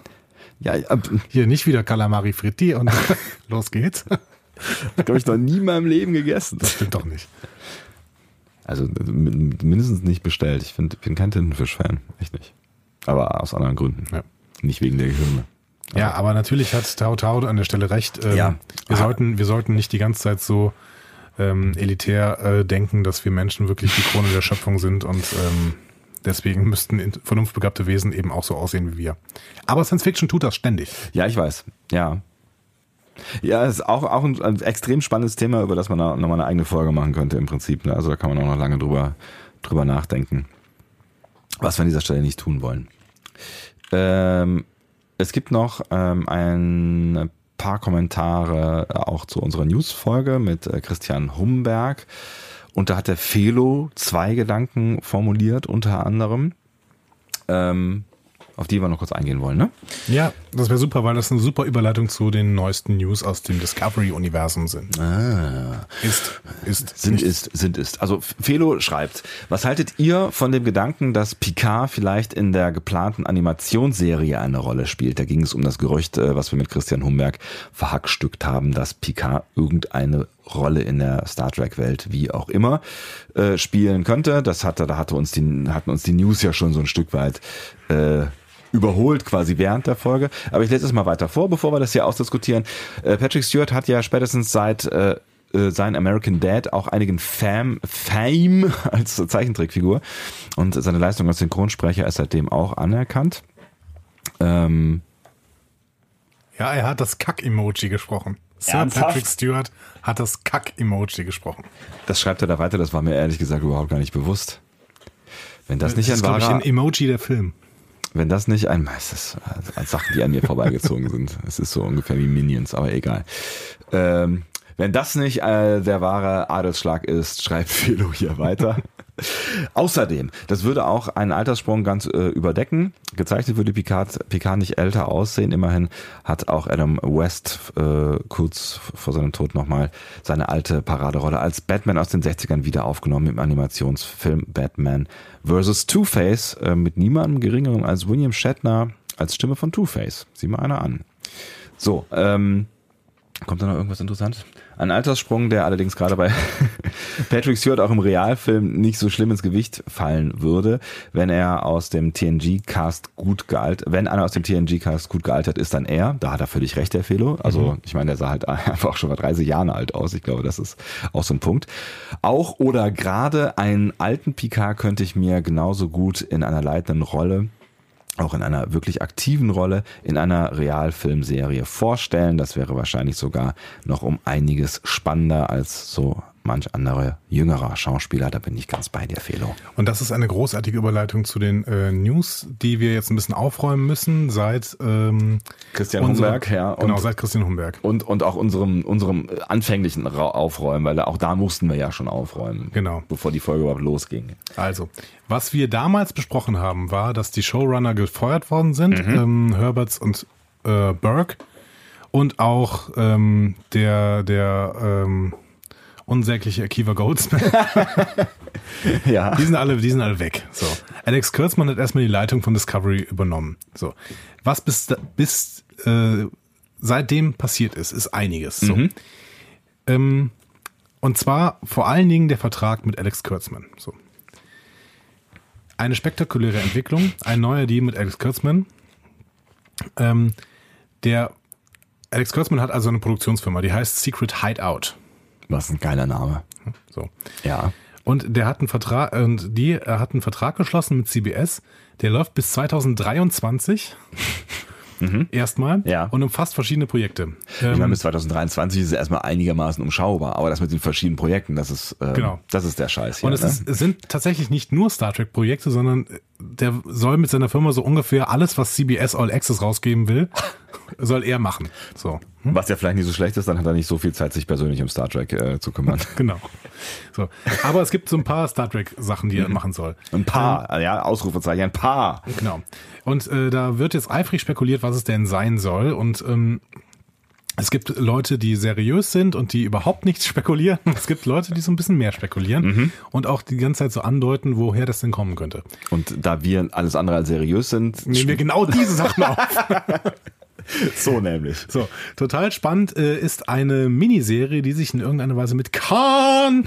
Ja, äh, Hier nicht wieder Calamari Fritti und los geht's. habe ich noch nie in meinem Leben gegessen. Das stimmt doch nicht. Also äh, min- mindestens nicht bestellt. Ich find, bin kein Tintenfisch-Fan. Echt nicht. Aber aus anderen Gründen. Ja. Nicht wegen der Gehirne. Ja, aber natürlich hat Tao Tao an der Stelle recht. Ähm, Ja. Wir, Ah. sollten, wir sollten nicht die ganze Zeit so ähm, elitär äh, denken, dass wir Menschen wirklich die Krone der Schöpfung sind und ähm, deswegen müssten vernunftbegabte Wesen eben auch so aussehen wie wir. Aber Science Fiction tut das ständig. Ja, ich weiß. Ja. Ja, ist auch, auch ein, ein extrem spannendes Thema, über das man noch mal eine eigene Folge machen könnte im Prinzip. Ne? Also da kann man auch noch lange drüber, drüber nachdenken, was wir an dieser Stelle nicht tun wollen. Ähm, es gibt noch ähm, ein paar Kommentare auch zu unserer News-Folge mit äh, Christian Humberg. Und da hat der Felo zwei Gedanken formuliert, unter anderem, ähm, auf die wir noch kurz eingehen wollen. Ne? Ja, das wäre super, weil das eine super Überleitung zu den neuesten News aus dem Discovery-Universum sind. Ist, ist, Sind ist, sind ist. Also Felo schreibt, was haltet ihr von dem Gedanken, dass Picard vielleicht in der geplanten Animationsserie eine Rolle spielt? Da ging es um das Gerücht, äh, was wir mit Christian Humberg verhackstückt haben, dass Picard irgendeine Rolle in der Star Trek Welt, wie auch immer, äh, spielen könnte. Das hatte, da hatte uns die, hatten uns die News ja schon so ein Stück weit äh, überholt quasi während der Folge. Aber ich lese es mal weiter vor, bevor wir das hier ausdiskutieren. Äh, Patrick Stewart hat ja spätestens seit äh, äh, sein American Dad auch einigen Fam, Fame als Zeichentrickfigur und seine Leistung als Synchronsprecher ist seitdem auch anerkannt. Ähm, Ja, er hat das Kack-Emoji gesprochen. Sir Ernsthaft? Patrick Stewart hat das Kack-Emoji gesprochen. das schreibt er da weiter, das war mir ehrlich gesagt überhaupt gar nicht bewusst. Wenn das nicht das ein ist, glaube ich, wahrer, ein Emoji der Film. Wenn das nicht ein, es ist äh, Sachen, die an mir vorbeigezogen sind. Es ist so ungefähr wie Minions, aber egal. Ähm, wenn das nicht äh, der wahre Adelsschlag ist, schreibt Philo hier weiter. Außerdem, das würde auch einen Alterssprung ganz äh, überdecken. Gezeichnet würde Picard, Picard nicht älter aussehen. Immerhin hat auch Adam West äh, kurz vor seinem Tod nochmal seine alte Paraderolle als Batman aus den 60ern wieder aufgenommen im Animationsfilm Batman vs. Two-Face äh, mit niemandem geringerem als William Shatner als Stimme von Two-Face. Sieh mal einer an. So, ähm, Kommt da noch irgendwas Interessantes? Ein Alterssprung, der allerdings gerade bei Patrick Stewart auch im Realfilm nicht so schlimm ins Gewicht fallen würde, wenn er aus dem TNG-Cast gut gealtert, wenn einer aus dem TNG-Cast gut gealtert ist, dann er. Da hat er völlig recht, der Felo. Also, ich meine, der sah halt einfach schon mal 30 Jahre alt aus. Ich glaube, das ist auch so ein Punkt. Auch oder gerade einen alten Picard könnte ich mir genauso gut in einer leitenden Rolle auch in einer wirklich aktiven Rolle in einer Realfilmserie vorstellen. Das wäre wahrscheinlich sogar noch um einiges spannender als so manch andere jüngerer Schauspieler. Da bin ich ganz bei dir, Felo. Und das ist eine großartige Überleitung zu den äh, News, die wir jetzt ein bisschen aufräumen müssen seit ähm, Christian unserem- Humberg, ja. Und, Genau, seit Christian Humberg. und, und auch unserem, unserem anfänglichen Ra- Aufräumen, weil auch da mussten wir ja schon aufräumen. Genau. Bevor die Folge überhaupt losging. Also, was wir damals besprochen haben, war, dass die Showrunner gefeuert worden sind, Mhm. ähm, Herberts und äh, Burke. Und auch ähm, der, der ähm, unsägliche Akiva Goldsman. Ja. Die sind alle, die sind alle weg. So. Alex Kurtzman hat erstmal die Leitung von Discovery übernommen. So. Was bis, bis äh, seitdem passiert ist, ist einiges. So. Ähm, und zwar vor allen Dingen der Vertrag mit Alex Kurtzman. So. Eine spektakuläre Entwicklung, ein neuer Deal mit Alex Kurtzman, ähm, der Alex Kurtzman hat also eine Produktionsfirma, die heißt Secret Hideout. Was ein geiler Name. So. Ja. Und der hat einen Vertrag, und die äh, hat einen Vertrag geschlossen mit CBS, der läuft bis 2023. Erstmal. Ja. Und umfasst verschiedene Projekte. Ich meine, Ähm, bis 2023 ist es erstmal einigermaßen umschaubar, aber das mit den verschiedenen Projekten, das ist, äh, Genau. das ist der Scheiß hier. und es, ne? ist, es sind tatsächlich nicht nur Star Trek Projekte, sondern der soll mit seiner Firma so ungefähr alles, was CBS All Access rausgeben will, soll er machen. So. Was ja vielleicht nicht so schlecht ist, dann hat er nicht so viel Zeit, sich persönlich um Star Trek äh, zu kümmern. Genau. So. Aber es gibt so ein paar Star Trek Sachen, die er machen soll. Ein paar, ja, Ausrufezeichen, ein paar. Genau. Und äh, da wird jetzt eifrig spekuliert, was es denn sein soll. Und ähm, es gibt Leute, die seriös sind und die überhaupt nichts spekulieren. Es gibt Leute, die so ein bisschen mehr spekulieren und auch die ganze Zeit so andeuten, woher das denn kommen könnte. Und da wir alles andere als seriös sind, Nehmen wir genau diese Sachen auf. so nämlich. So, total spannend äh, ist eine Miniserie, die sich in irgendeiner Weise mit Khan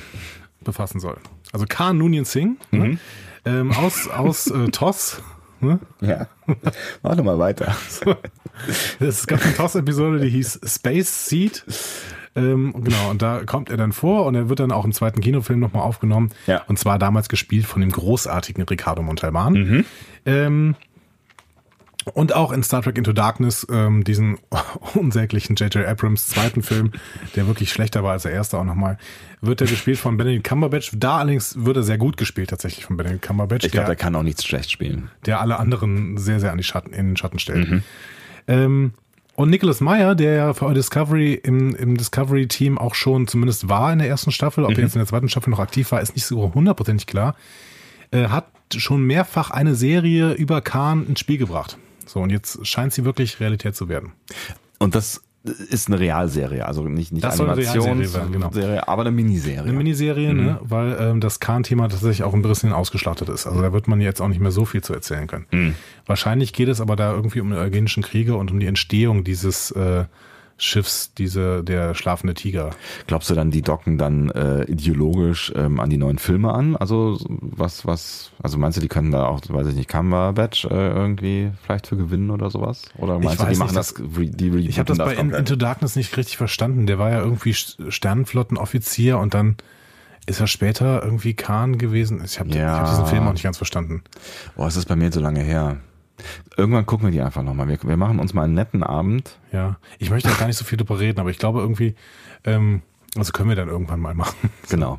befassen soll. Also Khan Noonien Singh ne? ähm, aus, aus äh, TOS. Ne? Ja. Mach doch mal weiter. Es gab eine TOS-Episode, die hieß Space Seed. Ähm, genau, und da kommt er dann vor und er wird dann auch im zweiten Kinofilm nochmal aufgenommen. Ja. Und zwar damals gespielt von dem großartigen Ricardo Montalban. Ähm, und auch in Star Trek Into Darkness, ähm, diesen unsäglichen J.J. Abrams zweiten Film, der wirklich schlechter war als der erste auch nochmal, wird er gespielt von Benedict Cumberbatch. Da allerdings wird er sehr gut gespielt tatsächlich von Benedict Cumberbatch. Ich glaube, der- kann auch nichts schlecht spielen. der alle anderen sehr, sehr an die Schatten, in den Schatten stellt. Ähm, und Nicholas Meyer, der ja für Discovery im, im Discovery-Team auch schon zumindest war in der ersten Staffel, ob er jetzt in der zweiten Staffel noch aktiv war, ist nicht so hundertprozentig klar, äh, hat schon mehrfach eine Serie über Khan ins Spiel gebracht. So, und jetzt scheint sie wirklich Realität zu werden. Und das ist eine Realserie, also nicht, nicht Das soll eine Realserie Animationsserie, genau. aber eine Miniserie. Eine Miniserie, ne? weil ähm, das Khan-Thema tatsächlich auch ein bisschen ausgeschlachtet ist. Also da wird man jetzt auch nicht mehr so viel zu erzählen können. Wahrscheinlich geht es aber da irgendwie um die Eugenischen Kriege und um die Entstehung dieses äh, Schiffs, diese der schlafende Tiger. Glaubst du dann, die docken dann äh, ideologisch ähm, an die neuen Filme an? Also was, was, also meinst du, die können da auch, weiß ich nicht, Cumberbatch äh, irgendwie vielleicht für gewinnen oder sowas? Oder meinst du, die weiß machen nicht, das, re- die Ich habe das bei komplett? Into Darkness nicht richtig verstanden. Der war ja irgendwie St- Sternenflottenoffizier und dann ist er später irgendwie Khan gewesen. Ich habe Ja. hab diesen Film auch nicht ganz verstanden. Boah, ist das bei mir so lange her. Irgendwann gucken wir die einfach nochmal. Wir, wir machen uns mal einen netten Abend. Ja, ich möchte da gar nicht so viel drüber reden, aber ich glaube irgendwie, ähm, also können wir dann irgendwann mal machen. Genau.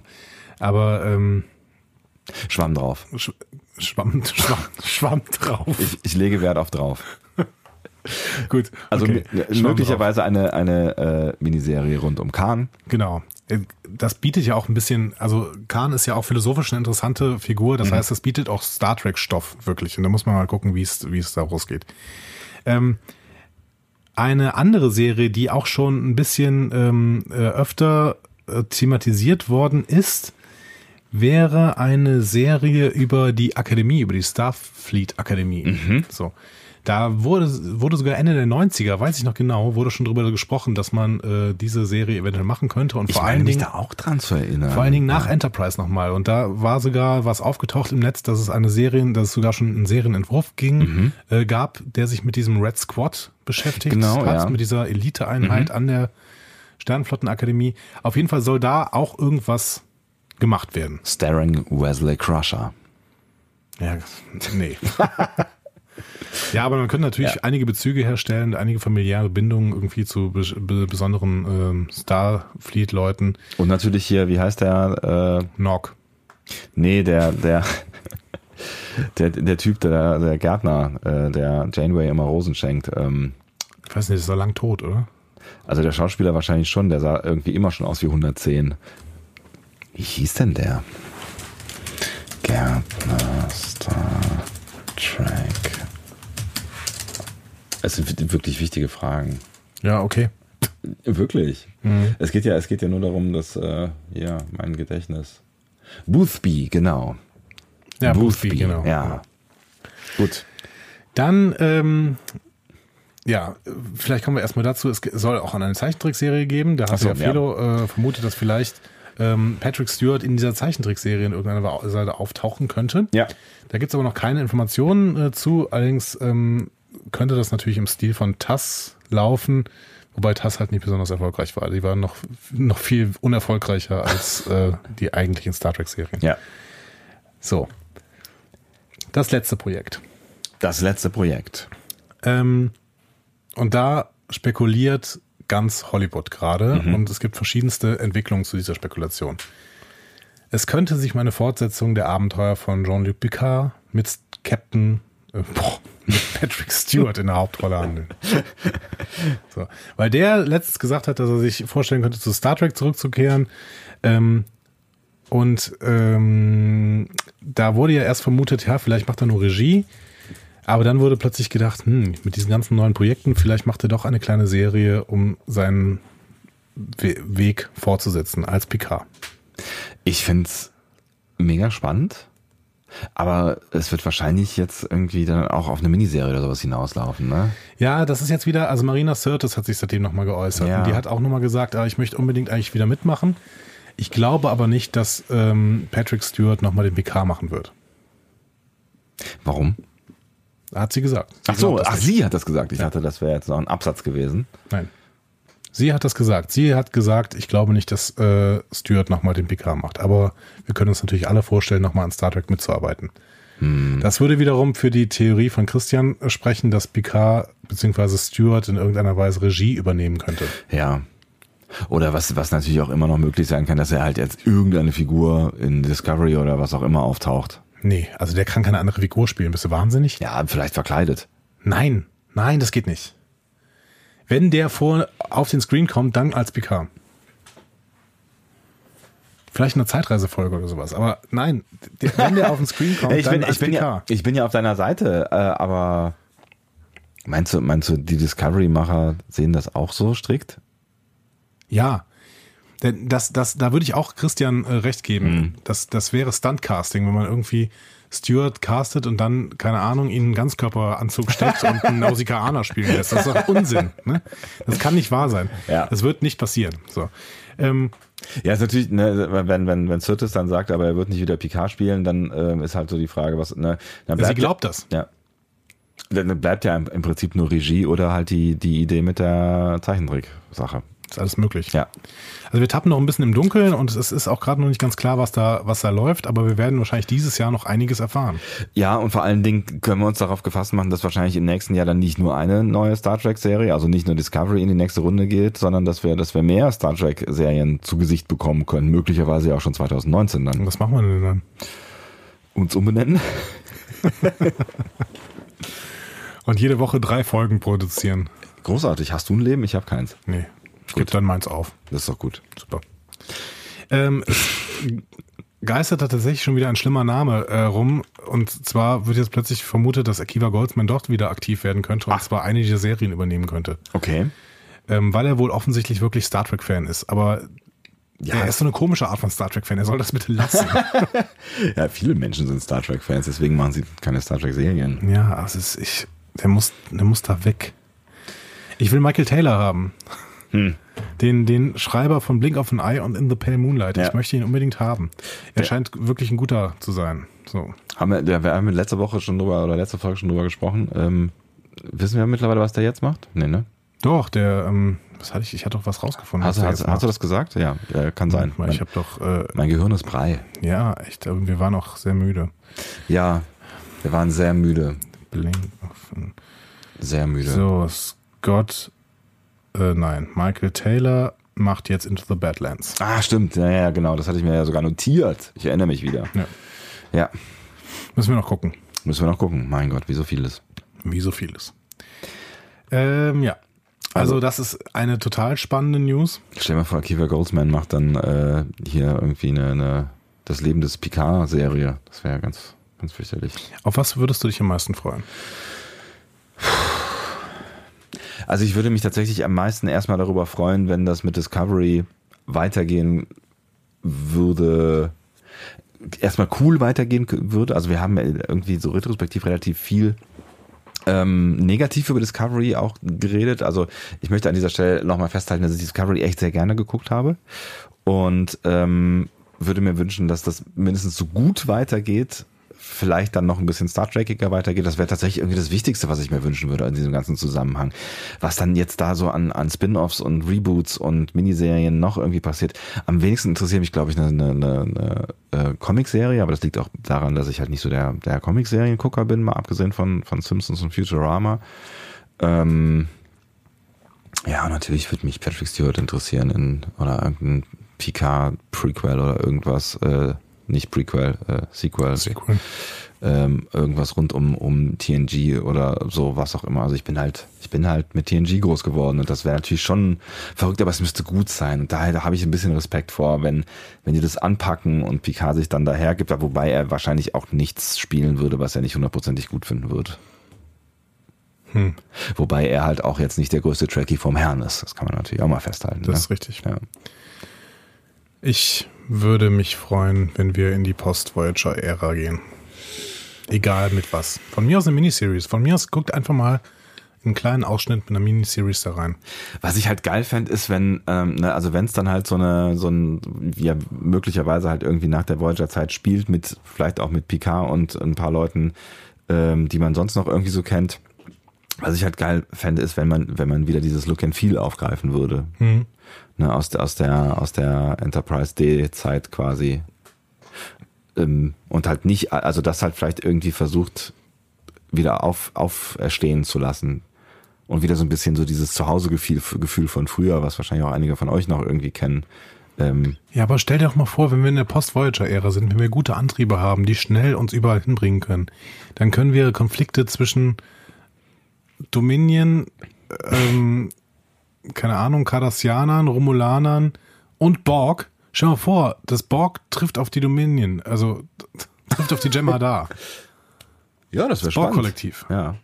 Aber ähm, Schwamm drauf. Sch schwamm, schwamm, schwamm drauf. Ich, ich lege Wert auf drauf. Gut. Also okay. möglicherweise eine, eine äh, Miniserie rund um Khan. Drauf. Genau. Äh, Das bietet ja auch ein bisschen, also Khan ist ja auch philosophisch eine interessante Figur. Das heißt, das bietet auch Star Trek-Stoff wirklich. Und da muss man mal gucken, wie es, wie es da rausgeht. Ähm, eine andere Serie, die auch schon ein bisschen ähm, äh, öfter äh, thematisiert worden ist, wäre eine Serie über die Akademie, über die Starfleet Akademie. So. Da wurde, wurde sogar Ende der 90er, weiß ich noch genau, wurde schon drüber gesprochen, dass man äh, diese Serie eventuell machen könnte und vor meine allen mich Dingen da auch dran zu erinnern. vor allen Dingen nach Enterprise nochmal. Und da war sogar was aufgetaucht im Netz, dass es eine Serie, dass es sogar schon einen Serienentwurf ging, äh, gab, der sich mit diesem Red Squad beschäftigt Mhm. Genau, hat, ja. Mhm. mit dieser Eliteeinheit an der Sternflottenakademie. Auf jeden Fall soll da auch irgendwas gemacht werden. Starring Wesley Crusher. Ja, nee. ja, aber man könnte natürlich Ja. einige Bezüge herstellen, einige familiäre Bindungen irgendwie zu bes- be besonderen ähm, Starfleet-Leuten. Und natürlich hier, wie heißt der? Äh, Nog. nee, der, der, der, der Typ, der, der Gärtner, äh, der Janeway immer Rosen schenkt. Ähm, Ich weiß nicht, ist er lang tot, oder? also der Schauspieler wahrscheinlich schon, der sah irgendwie immer schon aus wie 110. Wie hieß denn der? Gärtner Star Trek. Es sind wirklich wichtige Fragen. Ja, okay. Wirklich. Mhm. Es geht ja, es geht ja nur darum, dass äh, ja mein Gedächtnis. Boothby, genau. Ja, Boothby, genau. Ja. Gut. Dann, ähm, ja, vielleicht kommen wir erstmal dazu. Es soll auch eine Zeichentrickserie geben. Da hat so, ja Felo äh, vermutet, dass vielleicht ähm, Patrick Stewart in dieser Zeichentrickserie in irgendeiner Seite auftauchen könnte. Ja. Da gibt es aber noch keine Informationen äh, zu. Allerdings ähm, könnte das natürlich im Stil von TAS laufen, wobei TAS halt nicht besonders erfolgreich war. Die waren noch, noch viel unerfolgreicher als äh, die eigentlichen Star Trek-Serien. Ja. So. Das letzte Projekt. Das letzte Projekt. Ähm, und da spekuliert ganz Hollywood gerade und es gibt verschiedenste Entwicklungen zu dieser Spekulation. Es könnte sich mal eine Fortsetzung der Abenteuer von Jean-Luc Picard mit Captain, äh, boah, Patrick Stewart in der Hauptrolle handeln. So. Weil der letztens gesagt hat, dass er sich vorstellen könnte, zu Star Trek zurückzukehren. Ähm, und ähm, da wurde ja erst vermutet, ja, vielleicht macht er nur Regie. Aber dann wurde plötzlich gedacht, hm, mit diesen ganzen neuen Projekten, vielleicht macht er doch eine kleine Serie, um seinen We Weg fortzusetzen als Picard. Ich find's mega spannend. Aber es wird wahrscheinlich jetzt irgendwie dann auch auf eine Miniserie oder sowas hinauslaufen, ne? Ja, das ist jetzt wieder, also Marina Sirtis hat sich seitdem nochmal geäußert. Ja. Und die hat auch nochmal gesagt, ah, ich möchte unbedingt eigentlich wieder mitmachen. Ich glaube aber nicht, dass ähm, Patrick Stewart nochmal den PK machen wird. Warum? Hat sie gesagt. Sie Ach so, ach, nicht. sie hat das gesagt. Ich dachte, das wäre jetzt noch ein Absatz gewesen. Nein. Sie hat das gesagt. Sie hat gesagt, ich glaube nicht, dass äh, Stewart nochmal den PK macht. Aber wir können uns natürlich alle vorstellen, nochmal an Star Trek mitzuarbeiten. Das würde wiederum für die Theorie von Christian äh, sprechen, dass Picard bzw. Stewart in irgendeiner Weise Regie übernehmen könnte. Ja. Oder was, was natürlich auch immer noch möglich sein kann, dass er halt jetzt irgendeine Figur in Discovery oder was auch immer auftaucht. Nee, also der kann keine andere Figur spielen. Bist du wahnsinnig? Ja, vielleicht verkleidet. Nein, nein, das geht nicht. Wenn der vor auf den Screen kommt, dann als Picard. Vielleicht eine Zeitreisefolge oder sowas. Aber nein, der, wenn der auf den Screen kommt, Ja, ich, dann bin, als ich, bin ja, Picard. ich bin ja auf deiner Seite, äh, aber meinst du, meinst du, die Discovery-Macher sehen das auch so strikt? Ja. Denn das, das, da würde ich auch Christian äh, recht geben. Mhm. Das, das wäre Stuntcasting, wenn man irgendwie Stewart castet und dann, keine Ahnung, ihn einen Ganzkörperanzug steckt und einen Nausikaner spielen lässt. Das ist doch Unsinn. Ne? Das kann nicht wahr sein. Ja. Das wird nicht passieren. So. Ähm, Ja, ist natürlich, ne, wenn, wenn, wenn Sirtis dann sagt, aber er wird nicht wieder Picard spielen, dann ähm, ist halt so die Frage, was, ne, dann sie bleibt glaubt das. ja, dann dann bleibt ja im, im Prinzip nur Regie oder halt die, die Idee mit der Zeichentrick-Sache. Ist alles möglich. Ja. Also wir tappen noch ein bisschen im Dunkeln und es ist auch gerade noch nicht ganz klar, was da, was da läuft, aber wir werden wahrscheinlich dieses Jahr noch einiges erfahren. Ja, und vor allen Dingen können wir uns darauf gefasst machen, dass wahrscheinlich im nächsten Jahr dann nicht nur eine neue Star Trek-Serie, also nicht nur Discovery in die nächste Runde geht, sondern dass wir, dass wir mehr Star Trek-Serien zu Gesicht bekommen können, möglicherweise auch schon 2019 dann. Und was machen wir denn dann? Uns umbenennen? Und jede Woche drei Folgen produzieren. Großartig. Hast du ein Leben? Ich habe keins. Nee, ich gebe dann meins auf. Das ist doch gut. Super. Ähm, es geistert da tatsächlich schon wieder ein schlimmer Name äh, rum. Und zwar wird jetzt plötzlich vermutet, dass Akiva Goldsman dort wieder aktiv werden könnte und zwar eine dieser Serien übernehmen könnte. Okay. Ähm, weil er wohl offensichtlich wirklich Star Trek-Fan ist. Aber Ja, er ist so eine komische Art von Star Trek-Fan. Er soll das bitte lassen. ja, viele Menschen sind Star Trek-Fans, deswegen machen sie keine Star Trek-Serien. ja, also es ist, ich, der muss, der muss da weg. Ich will Michael Taylor haben. Hm. Den, den Schreiber von Blink of an Eye und In the Pale Moonlight. Ja. Ich möchte ihn unbedingt haben. Er Der- scheint wirklich ein guter zu sein. So. Haben wir, der- wir haben letzte Woche schon drüber, oder letzte Folge schon drüber gesprochen. Ähm, wissen wir mittlerweile, was der jetzt macht? Nee, ne? Doch, der, ähm, was hatte ich? Ich hatte doch was rausgefunden. Hast, du- was hast, hast du das gesagt? Ja, äh, kann sein. Mein, ich habe doch, äh, mein Gehirn ist Brei. ja, echt, wir waren auch sehr müde. Ja, wir waren sehr müde. Blink of an Sehr müde. So, Scott, äh, nein, Michael Taylor macht jetzt Into the Badlands. Ah, stimmt. Ja, ja, genau. Das hatte ich mir ja sogar notiert. Ich erinnere mich wieder. Ja. Ja, Müssen wir noch gucken. müssen wir noch gucken. Mein Gott, wie so vieles. Wie so vieles. Ähm, ja. Also, Also- das ist eine total spannende News. Stell dir mal vor, Kiefer Goldsman macht dann äh, hier irgendwie eine, eine das Leben des Picard-Serie. Das wäre ganz, ganz fürchterlich. Auf was würdest du dich am meisten freuen? Also ich würde mich tatsächlich am meisten erstmal darüber freuen, wenn das mit Discovery weitergehen würde, erstmal cool weitergehen würde. Also wir haben irgendwie so retrospektiv relativ viel ähm, negativ über Discovery auch geredet. Also ich möchte an dieser Stelle nochmal festhalten, dass ich Discovery echt sehr gerne geguckt habe und ähm, würde mir wünschen, dass das mindestens so gut weitergeht vielleicht dann noch ein bisschen Star Trekiger weitergeht. Das wäre tatsächlich irgendwie das Wichtigste, was ich mir wünschen würde in diesem ganzen Zusammenhang. Was dann jetzt da so an, an Spin-offs und Reboots und Miniserien noch irgendwie passiert. Am wenigsten interessiert mich, glaube ich, eine, eine, eine, eine äh, Comicserie, aber das liegt auch daran, dass ich halt nicht so der, der Comicserien-Gucker bin, mal abgesehen von, von Simpsons und Futurama. Ähm, ja, natürlich würde mich Patrick Stewart interessieren in, oder irgendein Picard Prequel oder irgendwas, äh, nicht Prequel, äh, Sequel. Sequel. Ähm, irgendwas rund um, um TNG oder so, was auch immer. Also ich bin halt, ich bin halt mit TNG groß geworden und das wäre natürlich schon verrückt, aber es müsste gut sein. Und daher da habe ich ein bisschen Respekt vor, wenn, wenn die das anpacken und Picard sich dann daher gibt, wobei er wahrscheinlich auch nichts spielen würde, was er nicht hundertprozentig gut finden würde. Hm. Wobei er halt auch jetzt nicht der größte Trekkie vom Herrn ist. Das kann man natürlich auch mal festhalten. Das ne? ist richtig. Ja. Ich würde mich freuen, wenn wir in die Post-Voyager-Ära gehen. Egal mit was. Von mir aus eine Miniseries. Von mir aus guckt einfach mal einen kleinen Ausschnitt mit einer Miniseries da rein. Was ich halt geil fände, ist, wenn, ähm, ne, also wenn es dann halt so eine, so ein, ja möglicherweise halt irgendwie nach der Voyager-Zeit spielt, mit, vielleicht auch mit Picard und ein paar Leuten, ähm, die man sonst noch irgendwie so kennt. Was ich halt geil fände, ist, wenn man, wenn man wieder dieses Look and Feel aufgreifen würde. Mhm. Ne, aus der, aus der, aus der Enterprise D-Zeit quasi. Ähm, und halt nicht, also das halt vielleicht irgendwie versucht, wieder auf, auferstehen zu lassen. Und wieder so ein bisschen so dieses Zuhausegefühl Gefühl von früher, was wahrscheinlich auch einige von euch noch irgendwie kennen. Ähm, Ja, aber stell dir doch mal vor, wenn wir in der Post-Voyager-Ära sind, wenn wir gute Antriebe haben, die schnell uns überall hinbringen können, dann können wir Konflikte zwischen Dominion, ähm, keine Ahnung, Cardassianern, Romulanern und Borg. Stell dir mal vor, das Borg trifft auf die Dominion, also trifft auf die Jem'Hadar. ja, das wäre spannend. Borg-Kollektiv. Ja.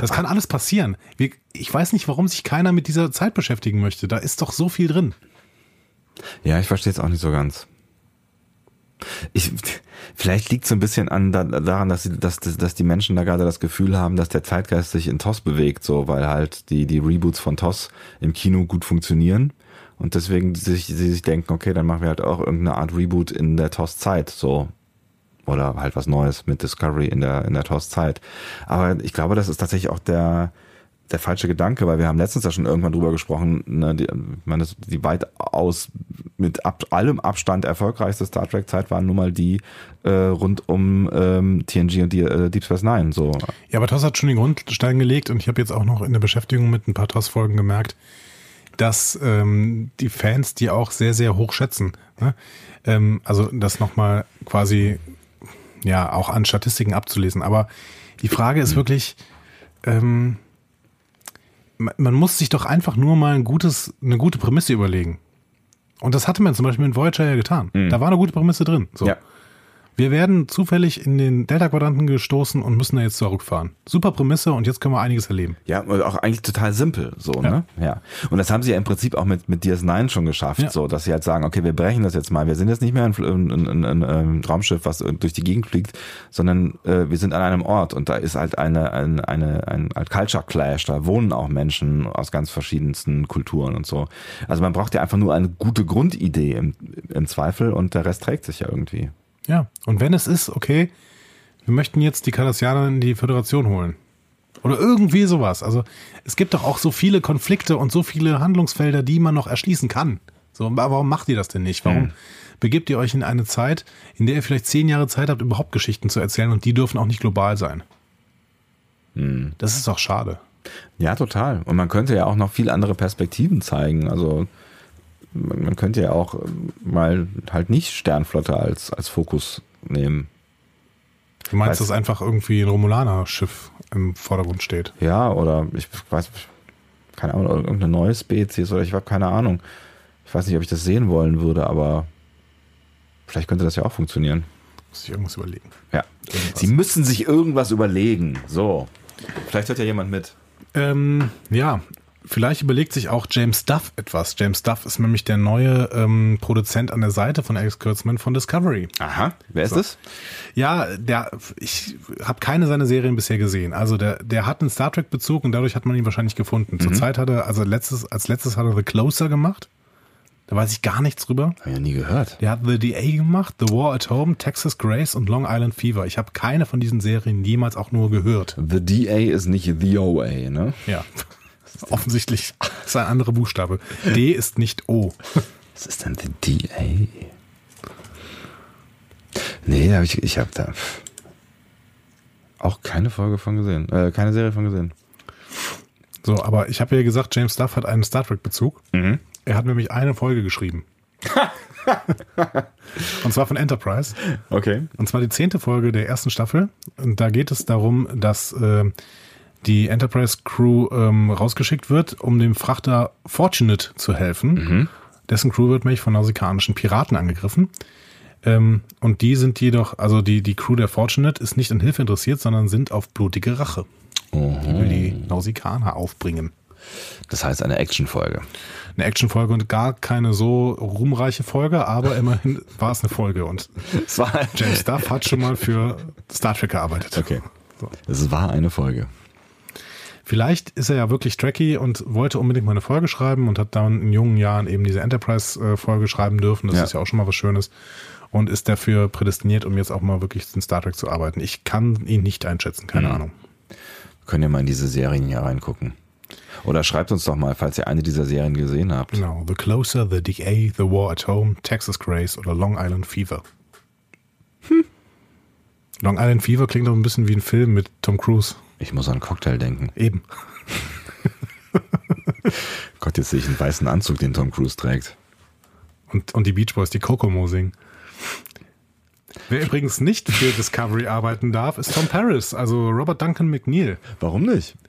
Das kann alles passieren. Ich weiß nicht, warum sich keiner mit dieser Zeit beschäftigen möchte. Da ist doch so viel drin. Ja, ich verstehe es auch nicht so ganz. Ich, vielleicht liegt es ein bisschen an da, daran, dass, sie, dass, dass die Menschen da gerade das Gefühl haben, dass der Zeitgeist sich in TOS bewegt, so weil halt die, die Reboots von TOS im Kino gut funktionieren und deswegen sich, sie sich denken, okay, dann machen wir halt auch irgendeine Art Reboot in der TOS-Zeit, so oder halt was Neues mit Discovery in der in der TOS-Zeit. Aber ich glaube, das ist tatsächlich auch der der falsche Gedanke, weil wir haben letztens ja schon irgendwann drüber gesprochen, ne, die, ich meine, die weitaus mit ab, allem Abstand erfolgreichste Star Trek Zeit waren nun mal die äh, rund um ähm, TNG und die äh, Deep Space Nine. So, Ja, aber TOS hat schon den Grundstein gelegt und ich habe jetzt auch noch in der Beschäftigung mit ein paar TOS-Folgen gemerkt, dass ähm, die Fans die auch sehr, sehr hoch schätzen. Ne? Ähm, also das nochmal quasi ja auch an Statistiken abzulesen. Aber die Frage ist wirklich, ähm, man muss sich doch einfach nur mal ein gutes, eine gute Prämisse überlegen. Und das hatte man zum Beispiel mit Voyager ja getan. Da war eine gute Prämisse drin. So. Ja. Wir werden zufällig in den Delta-Quadranten gestoßen und müssen da jetzt zurückfahren. Super Prämisse und jetzt können wir einiges erleben. Ja, und auch eigentlich total simpel, so, ne? Ja. Und das haben sie ja im Prinzip auch mit, mit DS9 schon geschafft, Ja. so, dass sie halt sagen, okay, wir brechen das jetzt mal. Wir sind jetzt nicht mehr ein, ein, ein, ein, ein Raumschiff, was durch die Gegend fliegt, sondern äh, wir sind an einem Ort und da ist halt eine, eine, eine, ein halt Culture Clash, da wohnen auch Menschen aus ganz verschiedensten Kulturen und so. Also man braucht ja einfach nur eine gute Grundidee im, im Zweifel und der Rest trägt sich ja irgendwie. Ja. Und wenn es ist, okay, wir möchten jetzt die Cardassianer in die Föderation holen. Oder irgendwie sowas. Also es gibt doch auch so viele Konflikte und so viele Handlungsfelder, die man noch erschließen kann. So, aber warum macht ihr das denn nicht? Warum begebt ihr euch in eine Zeit, in der ihr vielleicht zehn Jahre Zeit habt, überhaupt Geschichten zu erzählen und die dürfen auch nicht global sein? Das ist doch schade. Ja, total. Und man könnte ja auch noch viel andere Perspektiven zeigen. Also man man könnte ja auch ähm, mal halt nicht Sternflotte als, als Fokus nehmen. Du meinst, Weiß- dass einfach irgendwie ein Romulaner-Schiff im Vordergrund steht? Ja, oder ich weiß, keine Ahnung, irgendeine neue Spezies oder ich habe keine Ahnung. Ich weiß nicht, ob ich das sehen wollen würde, aber vielleicht könnte das ja auch funktionieren. Muss ich irgendwas überlegen. Ja. Sie müssen sich irgendwas überlegen. So. Vielleicht hört ja jemand mit. Ähm, ja, vielleicht überlegt sich auch James Duff etwas. James Duff ist nämlich der neue ähm, Produzent an der Seite von Alex Kurtzman von Discovery. Aha. Wer ist das? Ja, der, ich habe keine seiner Serien bisher gesehen. Also der, der hat einen Star Trek Bezug und dadurch hat man ihn wahrscheinlich gefunden. Zurzeit hat er, also letztes, als letztes hat er The Closer gemacht. Da weiß ich gar nichts drüber. Hab ich ja nie gehört. Der hat The DA gemacht, The War at Home, Texas Grace und Long Island Fever. Ich habe keine von diesen Serien jemals auch nur gehört. The DA ist nicht The OA, ne? Ja. Offensichtlich ist ein anderer Buchstabe. D ist nicht O. Was ist denn The DA? Nee, hab ich, ich habe da auch keine Folge von gesehen. Äh, keine Serie von gesehen. So, aber ich habe ja gesagt, James Duff hat einen Star Trek-Bezug. Mhm. Er hat nämlich eine Folge geschrieben. und zwar von Enterprise. Okay. Und zwar die zehnte Folge der ersten Staffel. Und da geht es darum, dass äh, die Enterprise Crew ähm, rausgeschickt wird, um dem Frachter Fortunate zu helfen. Dessen Crew wird nämlich von nausikanischen Piraten angegriffen. Ähm, und die sind jedoch, also die, die Crew der Fortunate ist nicht an Hilfe interessiert, sondern sind auf blutige Rache. Die will die Nausikaner aufbringen. Das heißt eine Actionfolge. Eine Actionfolge und gar keine so ruhmreiche Folge, aber immerhin war es eine Folge und James Duff hat schon mal für Star Trek gearbeitet. okay. So. Es war eine Folge. Vielleicht ist er ja wirklich tracky und wollte unbedingt mal eine Folge schreiben und hat dann in jungen Jahren eben diese Enterprise-Folge schreiben dürfen. Das Ja. ist ja auch schon mal was Schönes. Und ist dafür prädestiniert, um jetzt auch mal wirklich in Star Trek zu arbeiten. Ich kann ihn nicht einschätzen, keine Mhm. Ahnung. Könnt ihr mal in diese Serien hier reingucken. Oder schreibt uns doch mal, falls ihr eine dieser Serien gesehen habt. Genau. The Closer, The DA, The War at Home, Texas Grace oder Long Island Fever. Hm. Long Island Fever klingt doch ein bisschen wie ein Film mit Tom Cruise. Ich muss an Cocktail denken. Eben. Gott, jetzt sehe ich einen weißen Anzug, den Tom Cruise trägt. Und, und die Beach Boys, die Kokomo singen. Wer übrigens nicht für Discovery arbeiten darf, ist Tom Paris, also Robert Duncan McNeil. Warum nicht?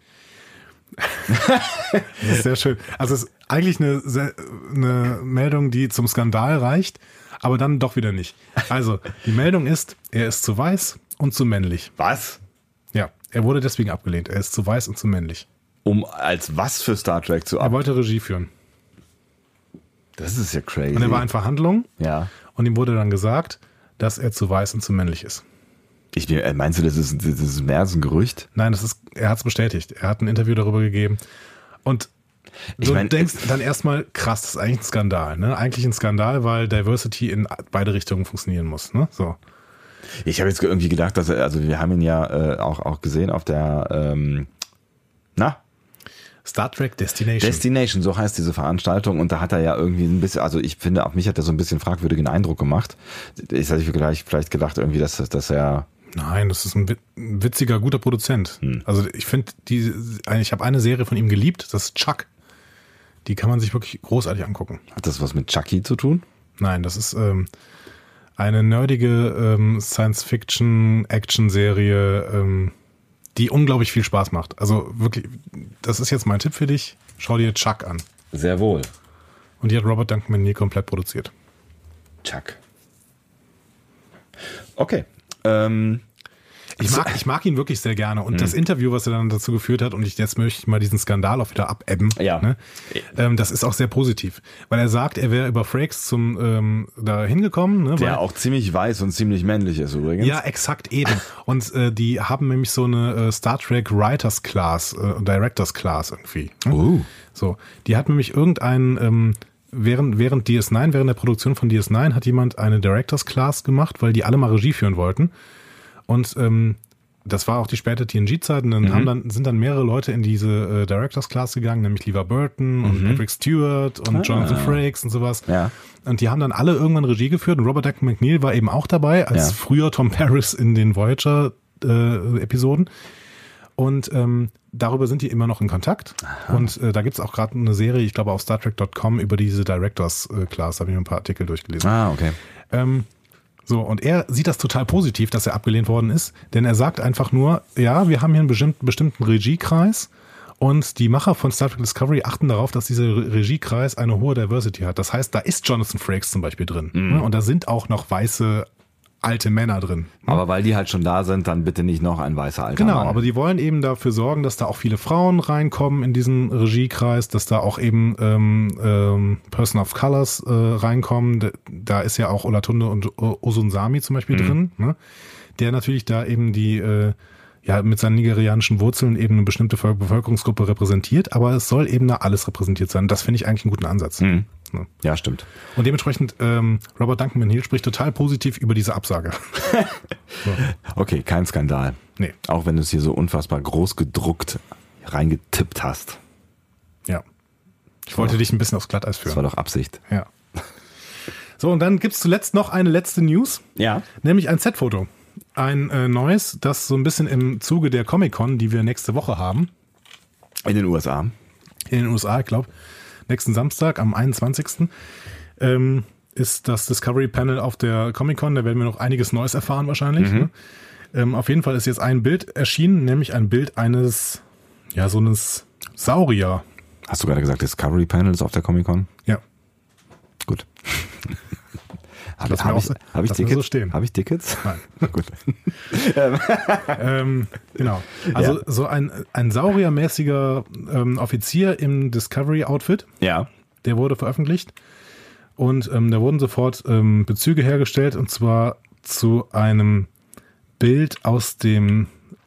Das ist sehr schön. Also es ist eigentlich eine, eine Meldung, die zum Skandal reicht, aber dann doch wieder nicht. Also, die Meldung ist, er ist zu weiß und zu männlich. Was? Er wurde deswegen abgelehnt. Er ist zu weiß und zu männlich. Um als was für Star Trek zu Er ab? wollte Regie führen. Das ist ja crazy. Und er war in Verhandlungen ja. und ihm wurde dann gesagt, dass er zu weiß und zu männlich ist. Ich, äh, meinst du, das ist, das ist mehr als ein Gerücht? Nein, das ist, er hat es bestätigt. Er hat ein Interview darüber gegeben. Und Ich du mein, denkst dann erstmal, krass, das ist eigentlich ein Skandal. Ne? Eigentlich ein Skandal, weil Diversity in beide Richtungen funktionieren muss. Ne? So. Ich habe jetzt irgendwie gedacht, dass er, also wir haben ihn ja äh, auch, auch gesehen auf der, ähm, na, Star Trek Destination. Destination, so heißt diese Veranstaltung. Und da hat er ja irgendwie ein bisschen, also ich finde, auf mich hat er so ein bisschen fragwürdigen Eindruck gemacht. Ich hätte vielleicht, vielleicht gedacht irgendwie, dass, dass er, Nein, das ist ein wit- ein witziger, guter Produzent. Hm. Also ich finde, die, ich habe eine Serie von ihm geliebt, das ist Chuck. Die kann man sich wirklich großartig angucken. hat das was mit Chucky zu tun? Nein, das ist ähm, eine nerdige ähm, Science-Fiction-Action-Serie, ähm, die unglaublich viel Spaß macht. Also wirklich, das ist jetzt mein Tipp für dich. Schau dir Chuck an. Sehr wohl. Und die hat Robert Duncan McNeil komplett produziert. Chuck. Okay. Ähm, Ich mag, ich mag ihn wirklich sehr gerne. Und das Interview, was er dann dazu geführt hat, und ich, jetzt möchte ich mal diesen Skandal auch wieder abebben, Ja. ne? ähm, das ist auch sehr positiv. Weil er sagt, er wäre über Frakes zum ähm, da hingekommen. Ne? der weil, auch ziemlich weiß und ziemlich männlich ist übrigens. ja, exakt eben. Und äh, die haben nämlich so eine äh, Star Trek Writers Class, äh, Directors Class irgendwie. Ne? Uh. So, die hat nämlich irgendeinen, ähm, während, während DS9, während der Produktion von DS9 hat jemand eine Directors Class gemacht, weil die alle mal Regie führen wollten. Und ähm, das war auch die späte TNG-Zeit und dann, Mhm. haben dann sind dann mehrere Leute in diese äh, Directors Class gegangen, nämlich Lever Burton und Patrick Stewart und Jonathan Frakes und sowas. Mhm. Ah. Ja. Und die haben dann alle irgendwann Regie geführt und Robert Duncan McNeil war eben auch dabei, als Ja. früher Tom Paris in den Voyager-Episoden. und ähm, darüber sind die immer noch in Kontakt. Und äh, da gibt's auch gerade eine Serie, ich glaube auf StarTrek.com, über diese Directors äh, Class, da habe ich mir ein paar Artikel durchgelesen. Ah, okay. Ähm, so, und er sieht das total positiv, dass er abgelehnt worden ist, denn er sagt einfach nur, ja, wir haben hier einen bestimmten, bestimmten Regiekreis und die Macher von Star Trek Discovery achten darauf, dass dieser Re- Regiekreis eine hohe Diversity hat. Das heißt, da ist Jonathan Frakes zum Beispiel drin. Ne? Und da sind auch noch weiße alte Männer drin. Aber weil die halt schon da sind, dann bitte nicht noch ein weißer alter Genau, Mann. aber die wollen eben dafür sorgen, dass da auch viele Frauen reinkommen in diesen Regiekreis, dass da auch eben ähm, ähm, Person of Colors äh, reinkommen. Da, ist ja auch Olatunde und Osunsami zum Beispiel drin, ne? der natürlich da eben die äh, ja mit seinen nigerianischen Wurzeln eben eine bestimmte Bevölkerungsgruppe repräsentiert, aber es soll eben da alles repräsentiert sein. Das finde ich eigentlich einen guten Ansatz. Mhm. Ne? Ja, stimmt. Und dementsprechend, ähm, Robert Duncan McNeil spricht total positiv über diese Absage. Okay, kein Skandal. Nee. Auch wenn du es hier so unfassbar groß gedruckt reingetippt hast. Ja. Ich wollte dich ein bisschen aufs Glatteis Das war führen. doch Absicht. Ja. So, und dann gibt's zuletzt noch eine letzte News, Ja. nämlich ein Set-Foto. Ein äh, neues, das so ein bisschen im Zuge der Comic-Con, die wir nächste Woche haben, In den USA. in den USA, ich glaube, nächsten Samstag am 21. Ähm, ist das Discovery Panel auf der Comic-Con. Da werden wir noch einiges Neues erfahren wahrscheinlich. Ne? Ähm, auf jeden Fall ist jetzt ein Bild erschienen, nämlich ein Bild eines, ja, so eines Saurier. Hast du gerade gesagt, Discovery Panels auf der Comic-Con? Ja, Gut. Habe mir hab ich, hab ich Tickets? so stehen. Habe ich Tickets? Nein. Gut. ähm, genau. Also Ja. so ein, ein sauriermäßiger ähm, Offizier im Discovery-Outfit, Ja. der wurde veröffentlicht. Und ähm, da wurden sofort ähm, Bezüge hergestellt, und zwar zu einem Bild aus dem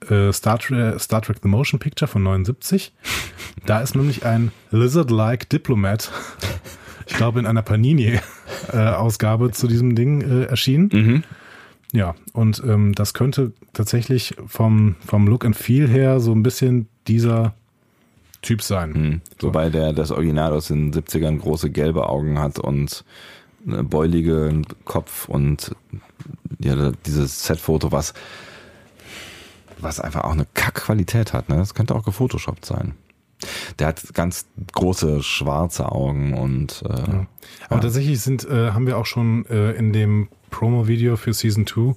äh, Star, Tre Star Trek The Motion Picture von 79. Da ist nämlich ein Lizard-like Diplomat, ich glaube in einer Panini-Ausgabe zu diesem Ding äh, erschienen. Ja, und ähm, das könnte tatsächlich vom, vom Look and Feel her so ein bisschen dieser Typ sein. Hm. Wobei der das Original aus den 70ern große gelbe Augen hat und einen beuligen Kopf und ja, dieses Setfoto, was, was einfach auch eine Kackqualität hat. Ne? Das könnte auch gefotoshoppt sein. Der hat ganz große schwarze Augen und äh, Aber tatsächlich sind, äh, haben wir auch schon äh, in dem Promo-Video für Season 2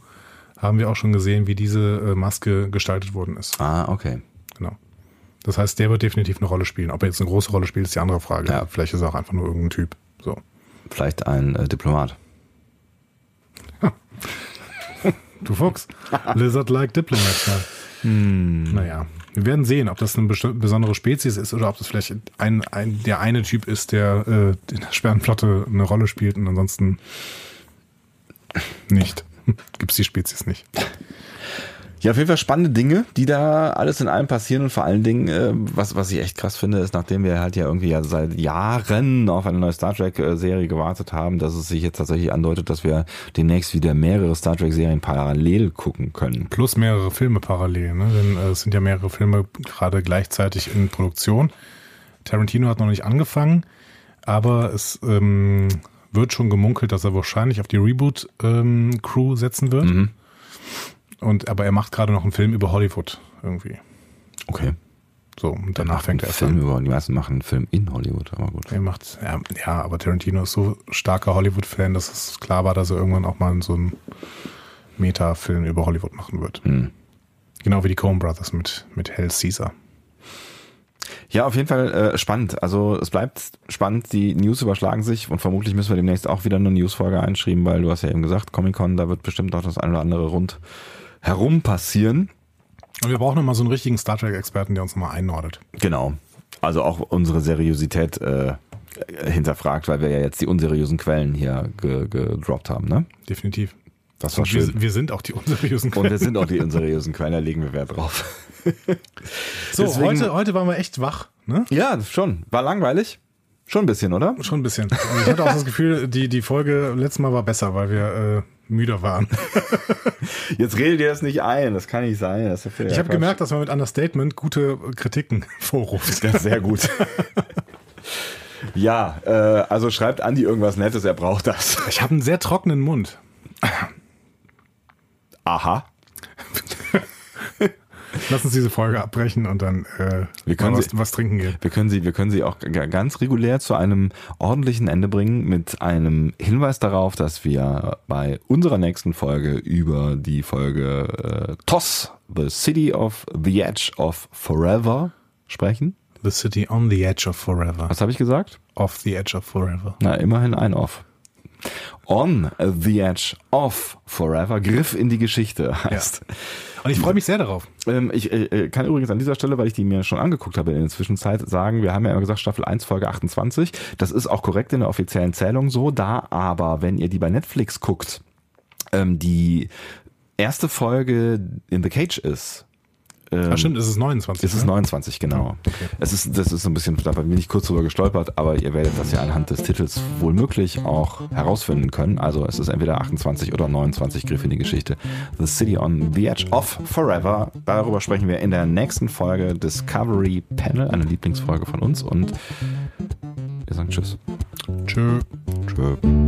haben wir auch schon gesehen, wie diese äh, Maske gestaltet worden ist. ah, okay. Genau. Das heißt, der wird definitiv eine Rolle spielen. Ob er jetzt eine große Rolle spielt, ist die andere Frage. Ja. Vielleicht ist er auch einfach nur irgendein Typ. So. Vielleicht ein äh, Diplomat. Du Fuchs. Lizard-like Diplomat. Ja. Hm. Naja, wir werden sehen, ob das eine besondere Spezies ist oder ob das vielleicht ein, ein, der eine Typ ist, der äh, in der Sternenflotte eine Rolle spielt und ansonsten nicht. Gibt es die Spezies nicht. Ja, auf jeden Fall spannende Dinge, die da alles in allem passieren und vor allen Dingen, äh, was, was ich echt krass finde, ist, nachdem wir halt ja irgendwie ja seit Jahren auf eine neue Star Trek-Serie gewartet haben, dass es sich jetzt tatsächlich andeutet, dass wir demnächst wieder mehrere Star Trek-Serien parallel gucken können. Plus mehrere Filme parallel, ne? denn äh, es sind ja mehrere Filme gerade gleichzeitig in Produktion. Tarantino hat noch nicht angefangen, aber es ähm, wird schon gemunkelt, dass er wahrscheinlich auf die Reboot-Crew setzen wird. Mhm. Und aber er macht gerade noch einen Film über Hollywood irgendwie. Okay. So, und danach fängt er Film an. über, die meisten machen einen Film in Hollywood, aber gut. Er macht, ja, ja, aber Tarantino ist so starker Hollywood-Fan, dass es klar war, dass er irgendwann auch mal so einen Meta-Film über Hollywood machen wird. Hm. Genau wie die Coen Brothers mit, mit Hell Caesar. Ja, auf jeden Fall äh, spannend. Also es bleibt spannend, die News überschlagen sich und vermutlich müssen wir demnächst auch wieder eine Newsfolge einschreiben, weil du hast ja eben gesagt, Comic-Con, da wird bestimmt auch das eine oder andere rund herum passieren. Und wir brauchen nochmal so einen richtigen Star Trek-Experten, der uns nochmal einordnet. Genau. Also auch unsere Seriosität äh, hinterfragt, weil wir ja jetzt die unseriösen Quellen hier ge gedroppt haben, ne? Definitiv. Das war Und wir, schön. wir sind auch die unseriösen Und wir sind auch die unseriösen Quellen, da legen wir Wert drauf. So, deswegen- heute, heute waren wir echt wach, ne? Ja, schon. War langweilig. Schon ein bisschen, oder? Schon ein bisschen. Und ich hatte auch das Gefühl, die, die Folge letztes Mal war besser, weil wir äh, müder waren. Jetzt redet ihr das nicht ein. Das kann nicht sein. Ja Ich habe gemerkt, dass man mit Understatement gute Kritiken vorruft. Das ist sehr gut. ja, äh, also schreibt Andi irgendwas Nettes, er braucht das. Ich habe einen sehr trockenen Mund. Aha. Lass uns diese Folge abbrechen und dann äh, Wir können was, sie- was trinken gehen. Wir können sie, wir können sie auch ganz regulär zu einem ordentlichen Ende bringen mit einem Hinweis darauf, dass wir bei unserer nächsten Folge über die Folge äh, TOS, The City of the Edge of Forever sprechen. The City on the Edge of Forever. Was habe ich gesagt? Off the Edge of Forever. Na, immerhin ein Off. On the Edge of Forever, Griff in die Geschichte heißt. Und ich freue mich sehr darauf. Ähm, ich äh, kann übrigens an dieser Stelle, weil ich die mir schon angeguckt habe in der Zwischenzeit, sagen, wir haben ja immer gesagt Staffel 1, Folge 28. Das ist auch korrekt in der offiziellen Zählung so, da aber, wenn ihr die bei Netflix guckt, ähm, die erste Folge in The Cage ist, ähm, Ach stimmt, es ist 29. es ist ne? 29, genau. Okay. Es ist, das ist ein bisschen, da bin ich kurz drüber gestolpert, aber ihr werdet das ja anhand des Titels wohl möglich auch herausfinden können. Also es ist entweder 28 oder 29 Griff in die Geschichte. The City on the Edge of Forever. Darüber sprechen wir in der nächsten Folge Discovery Panel, eine Lieblingsfolge von uns und wir sagen Tschüss. Tschö. Tschö.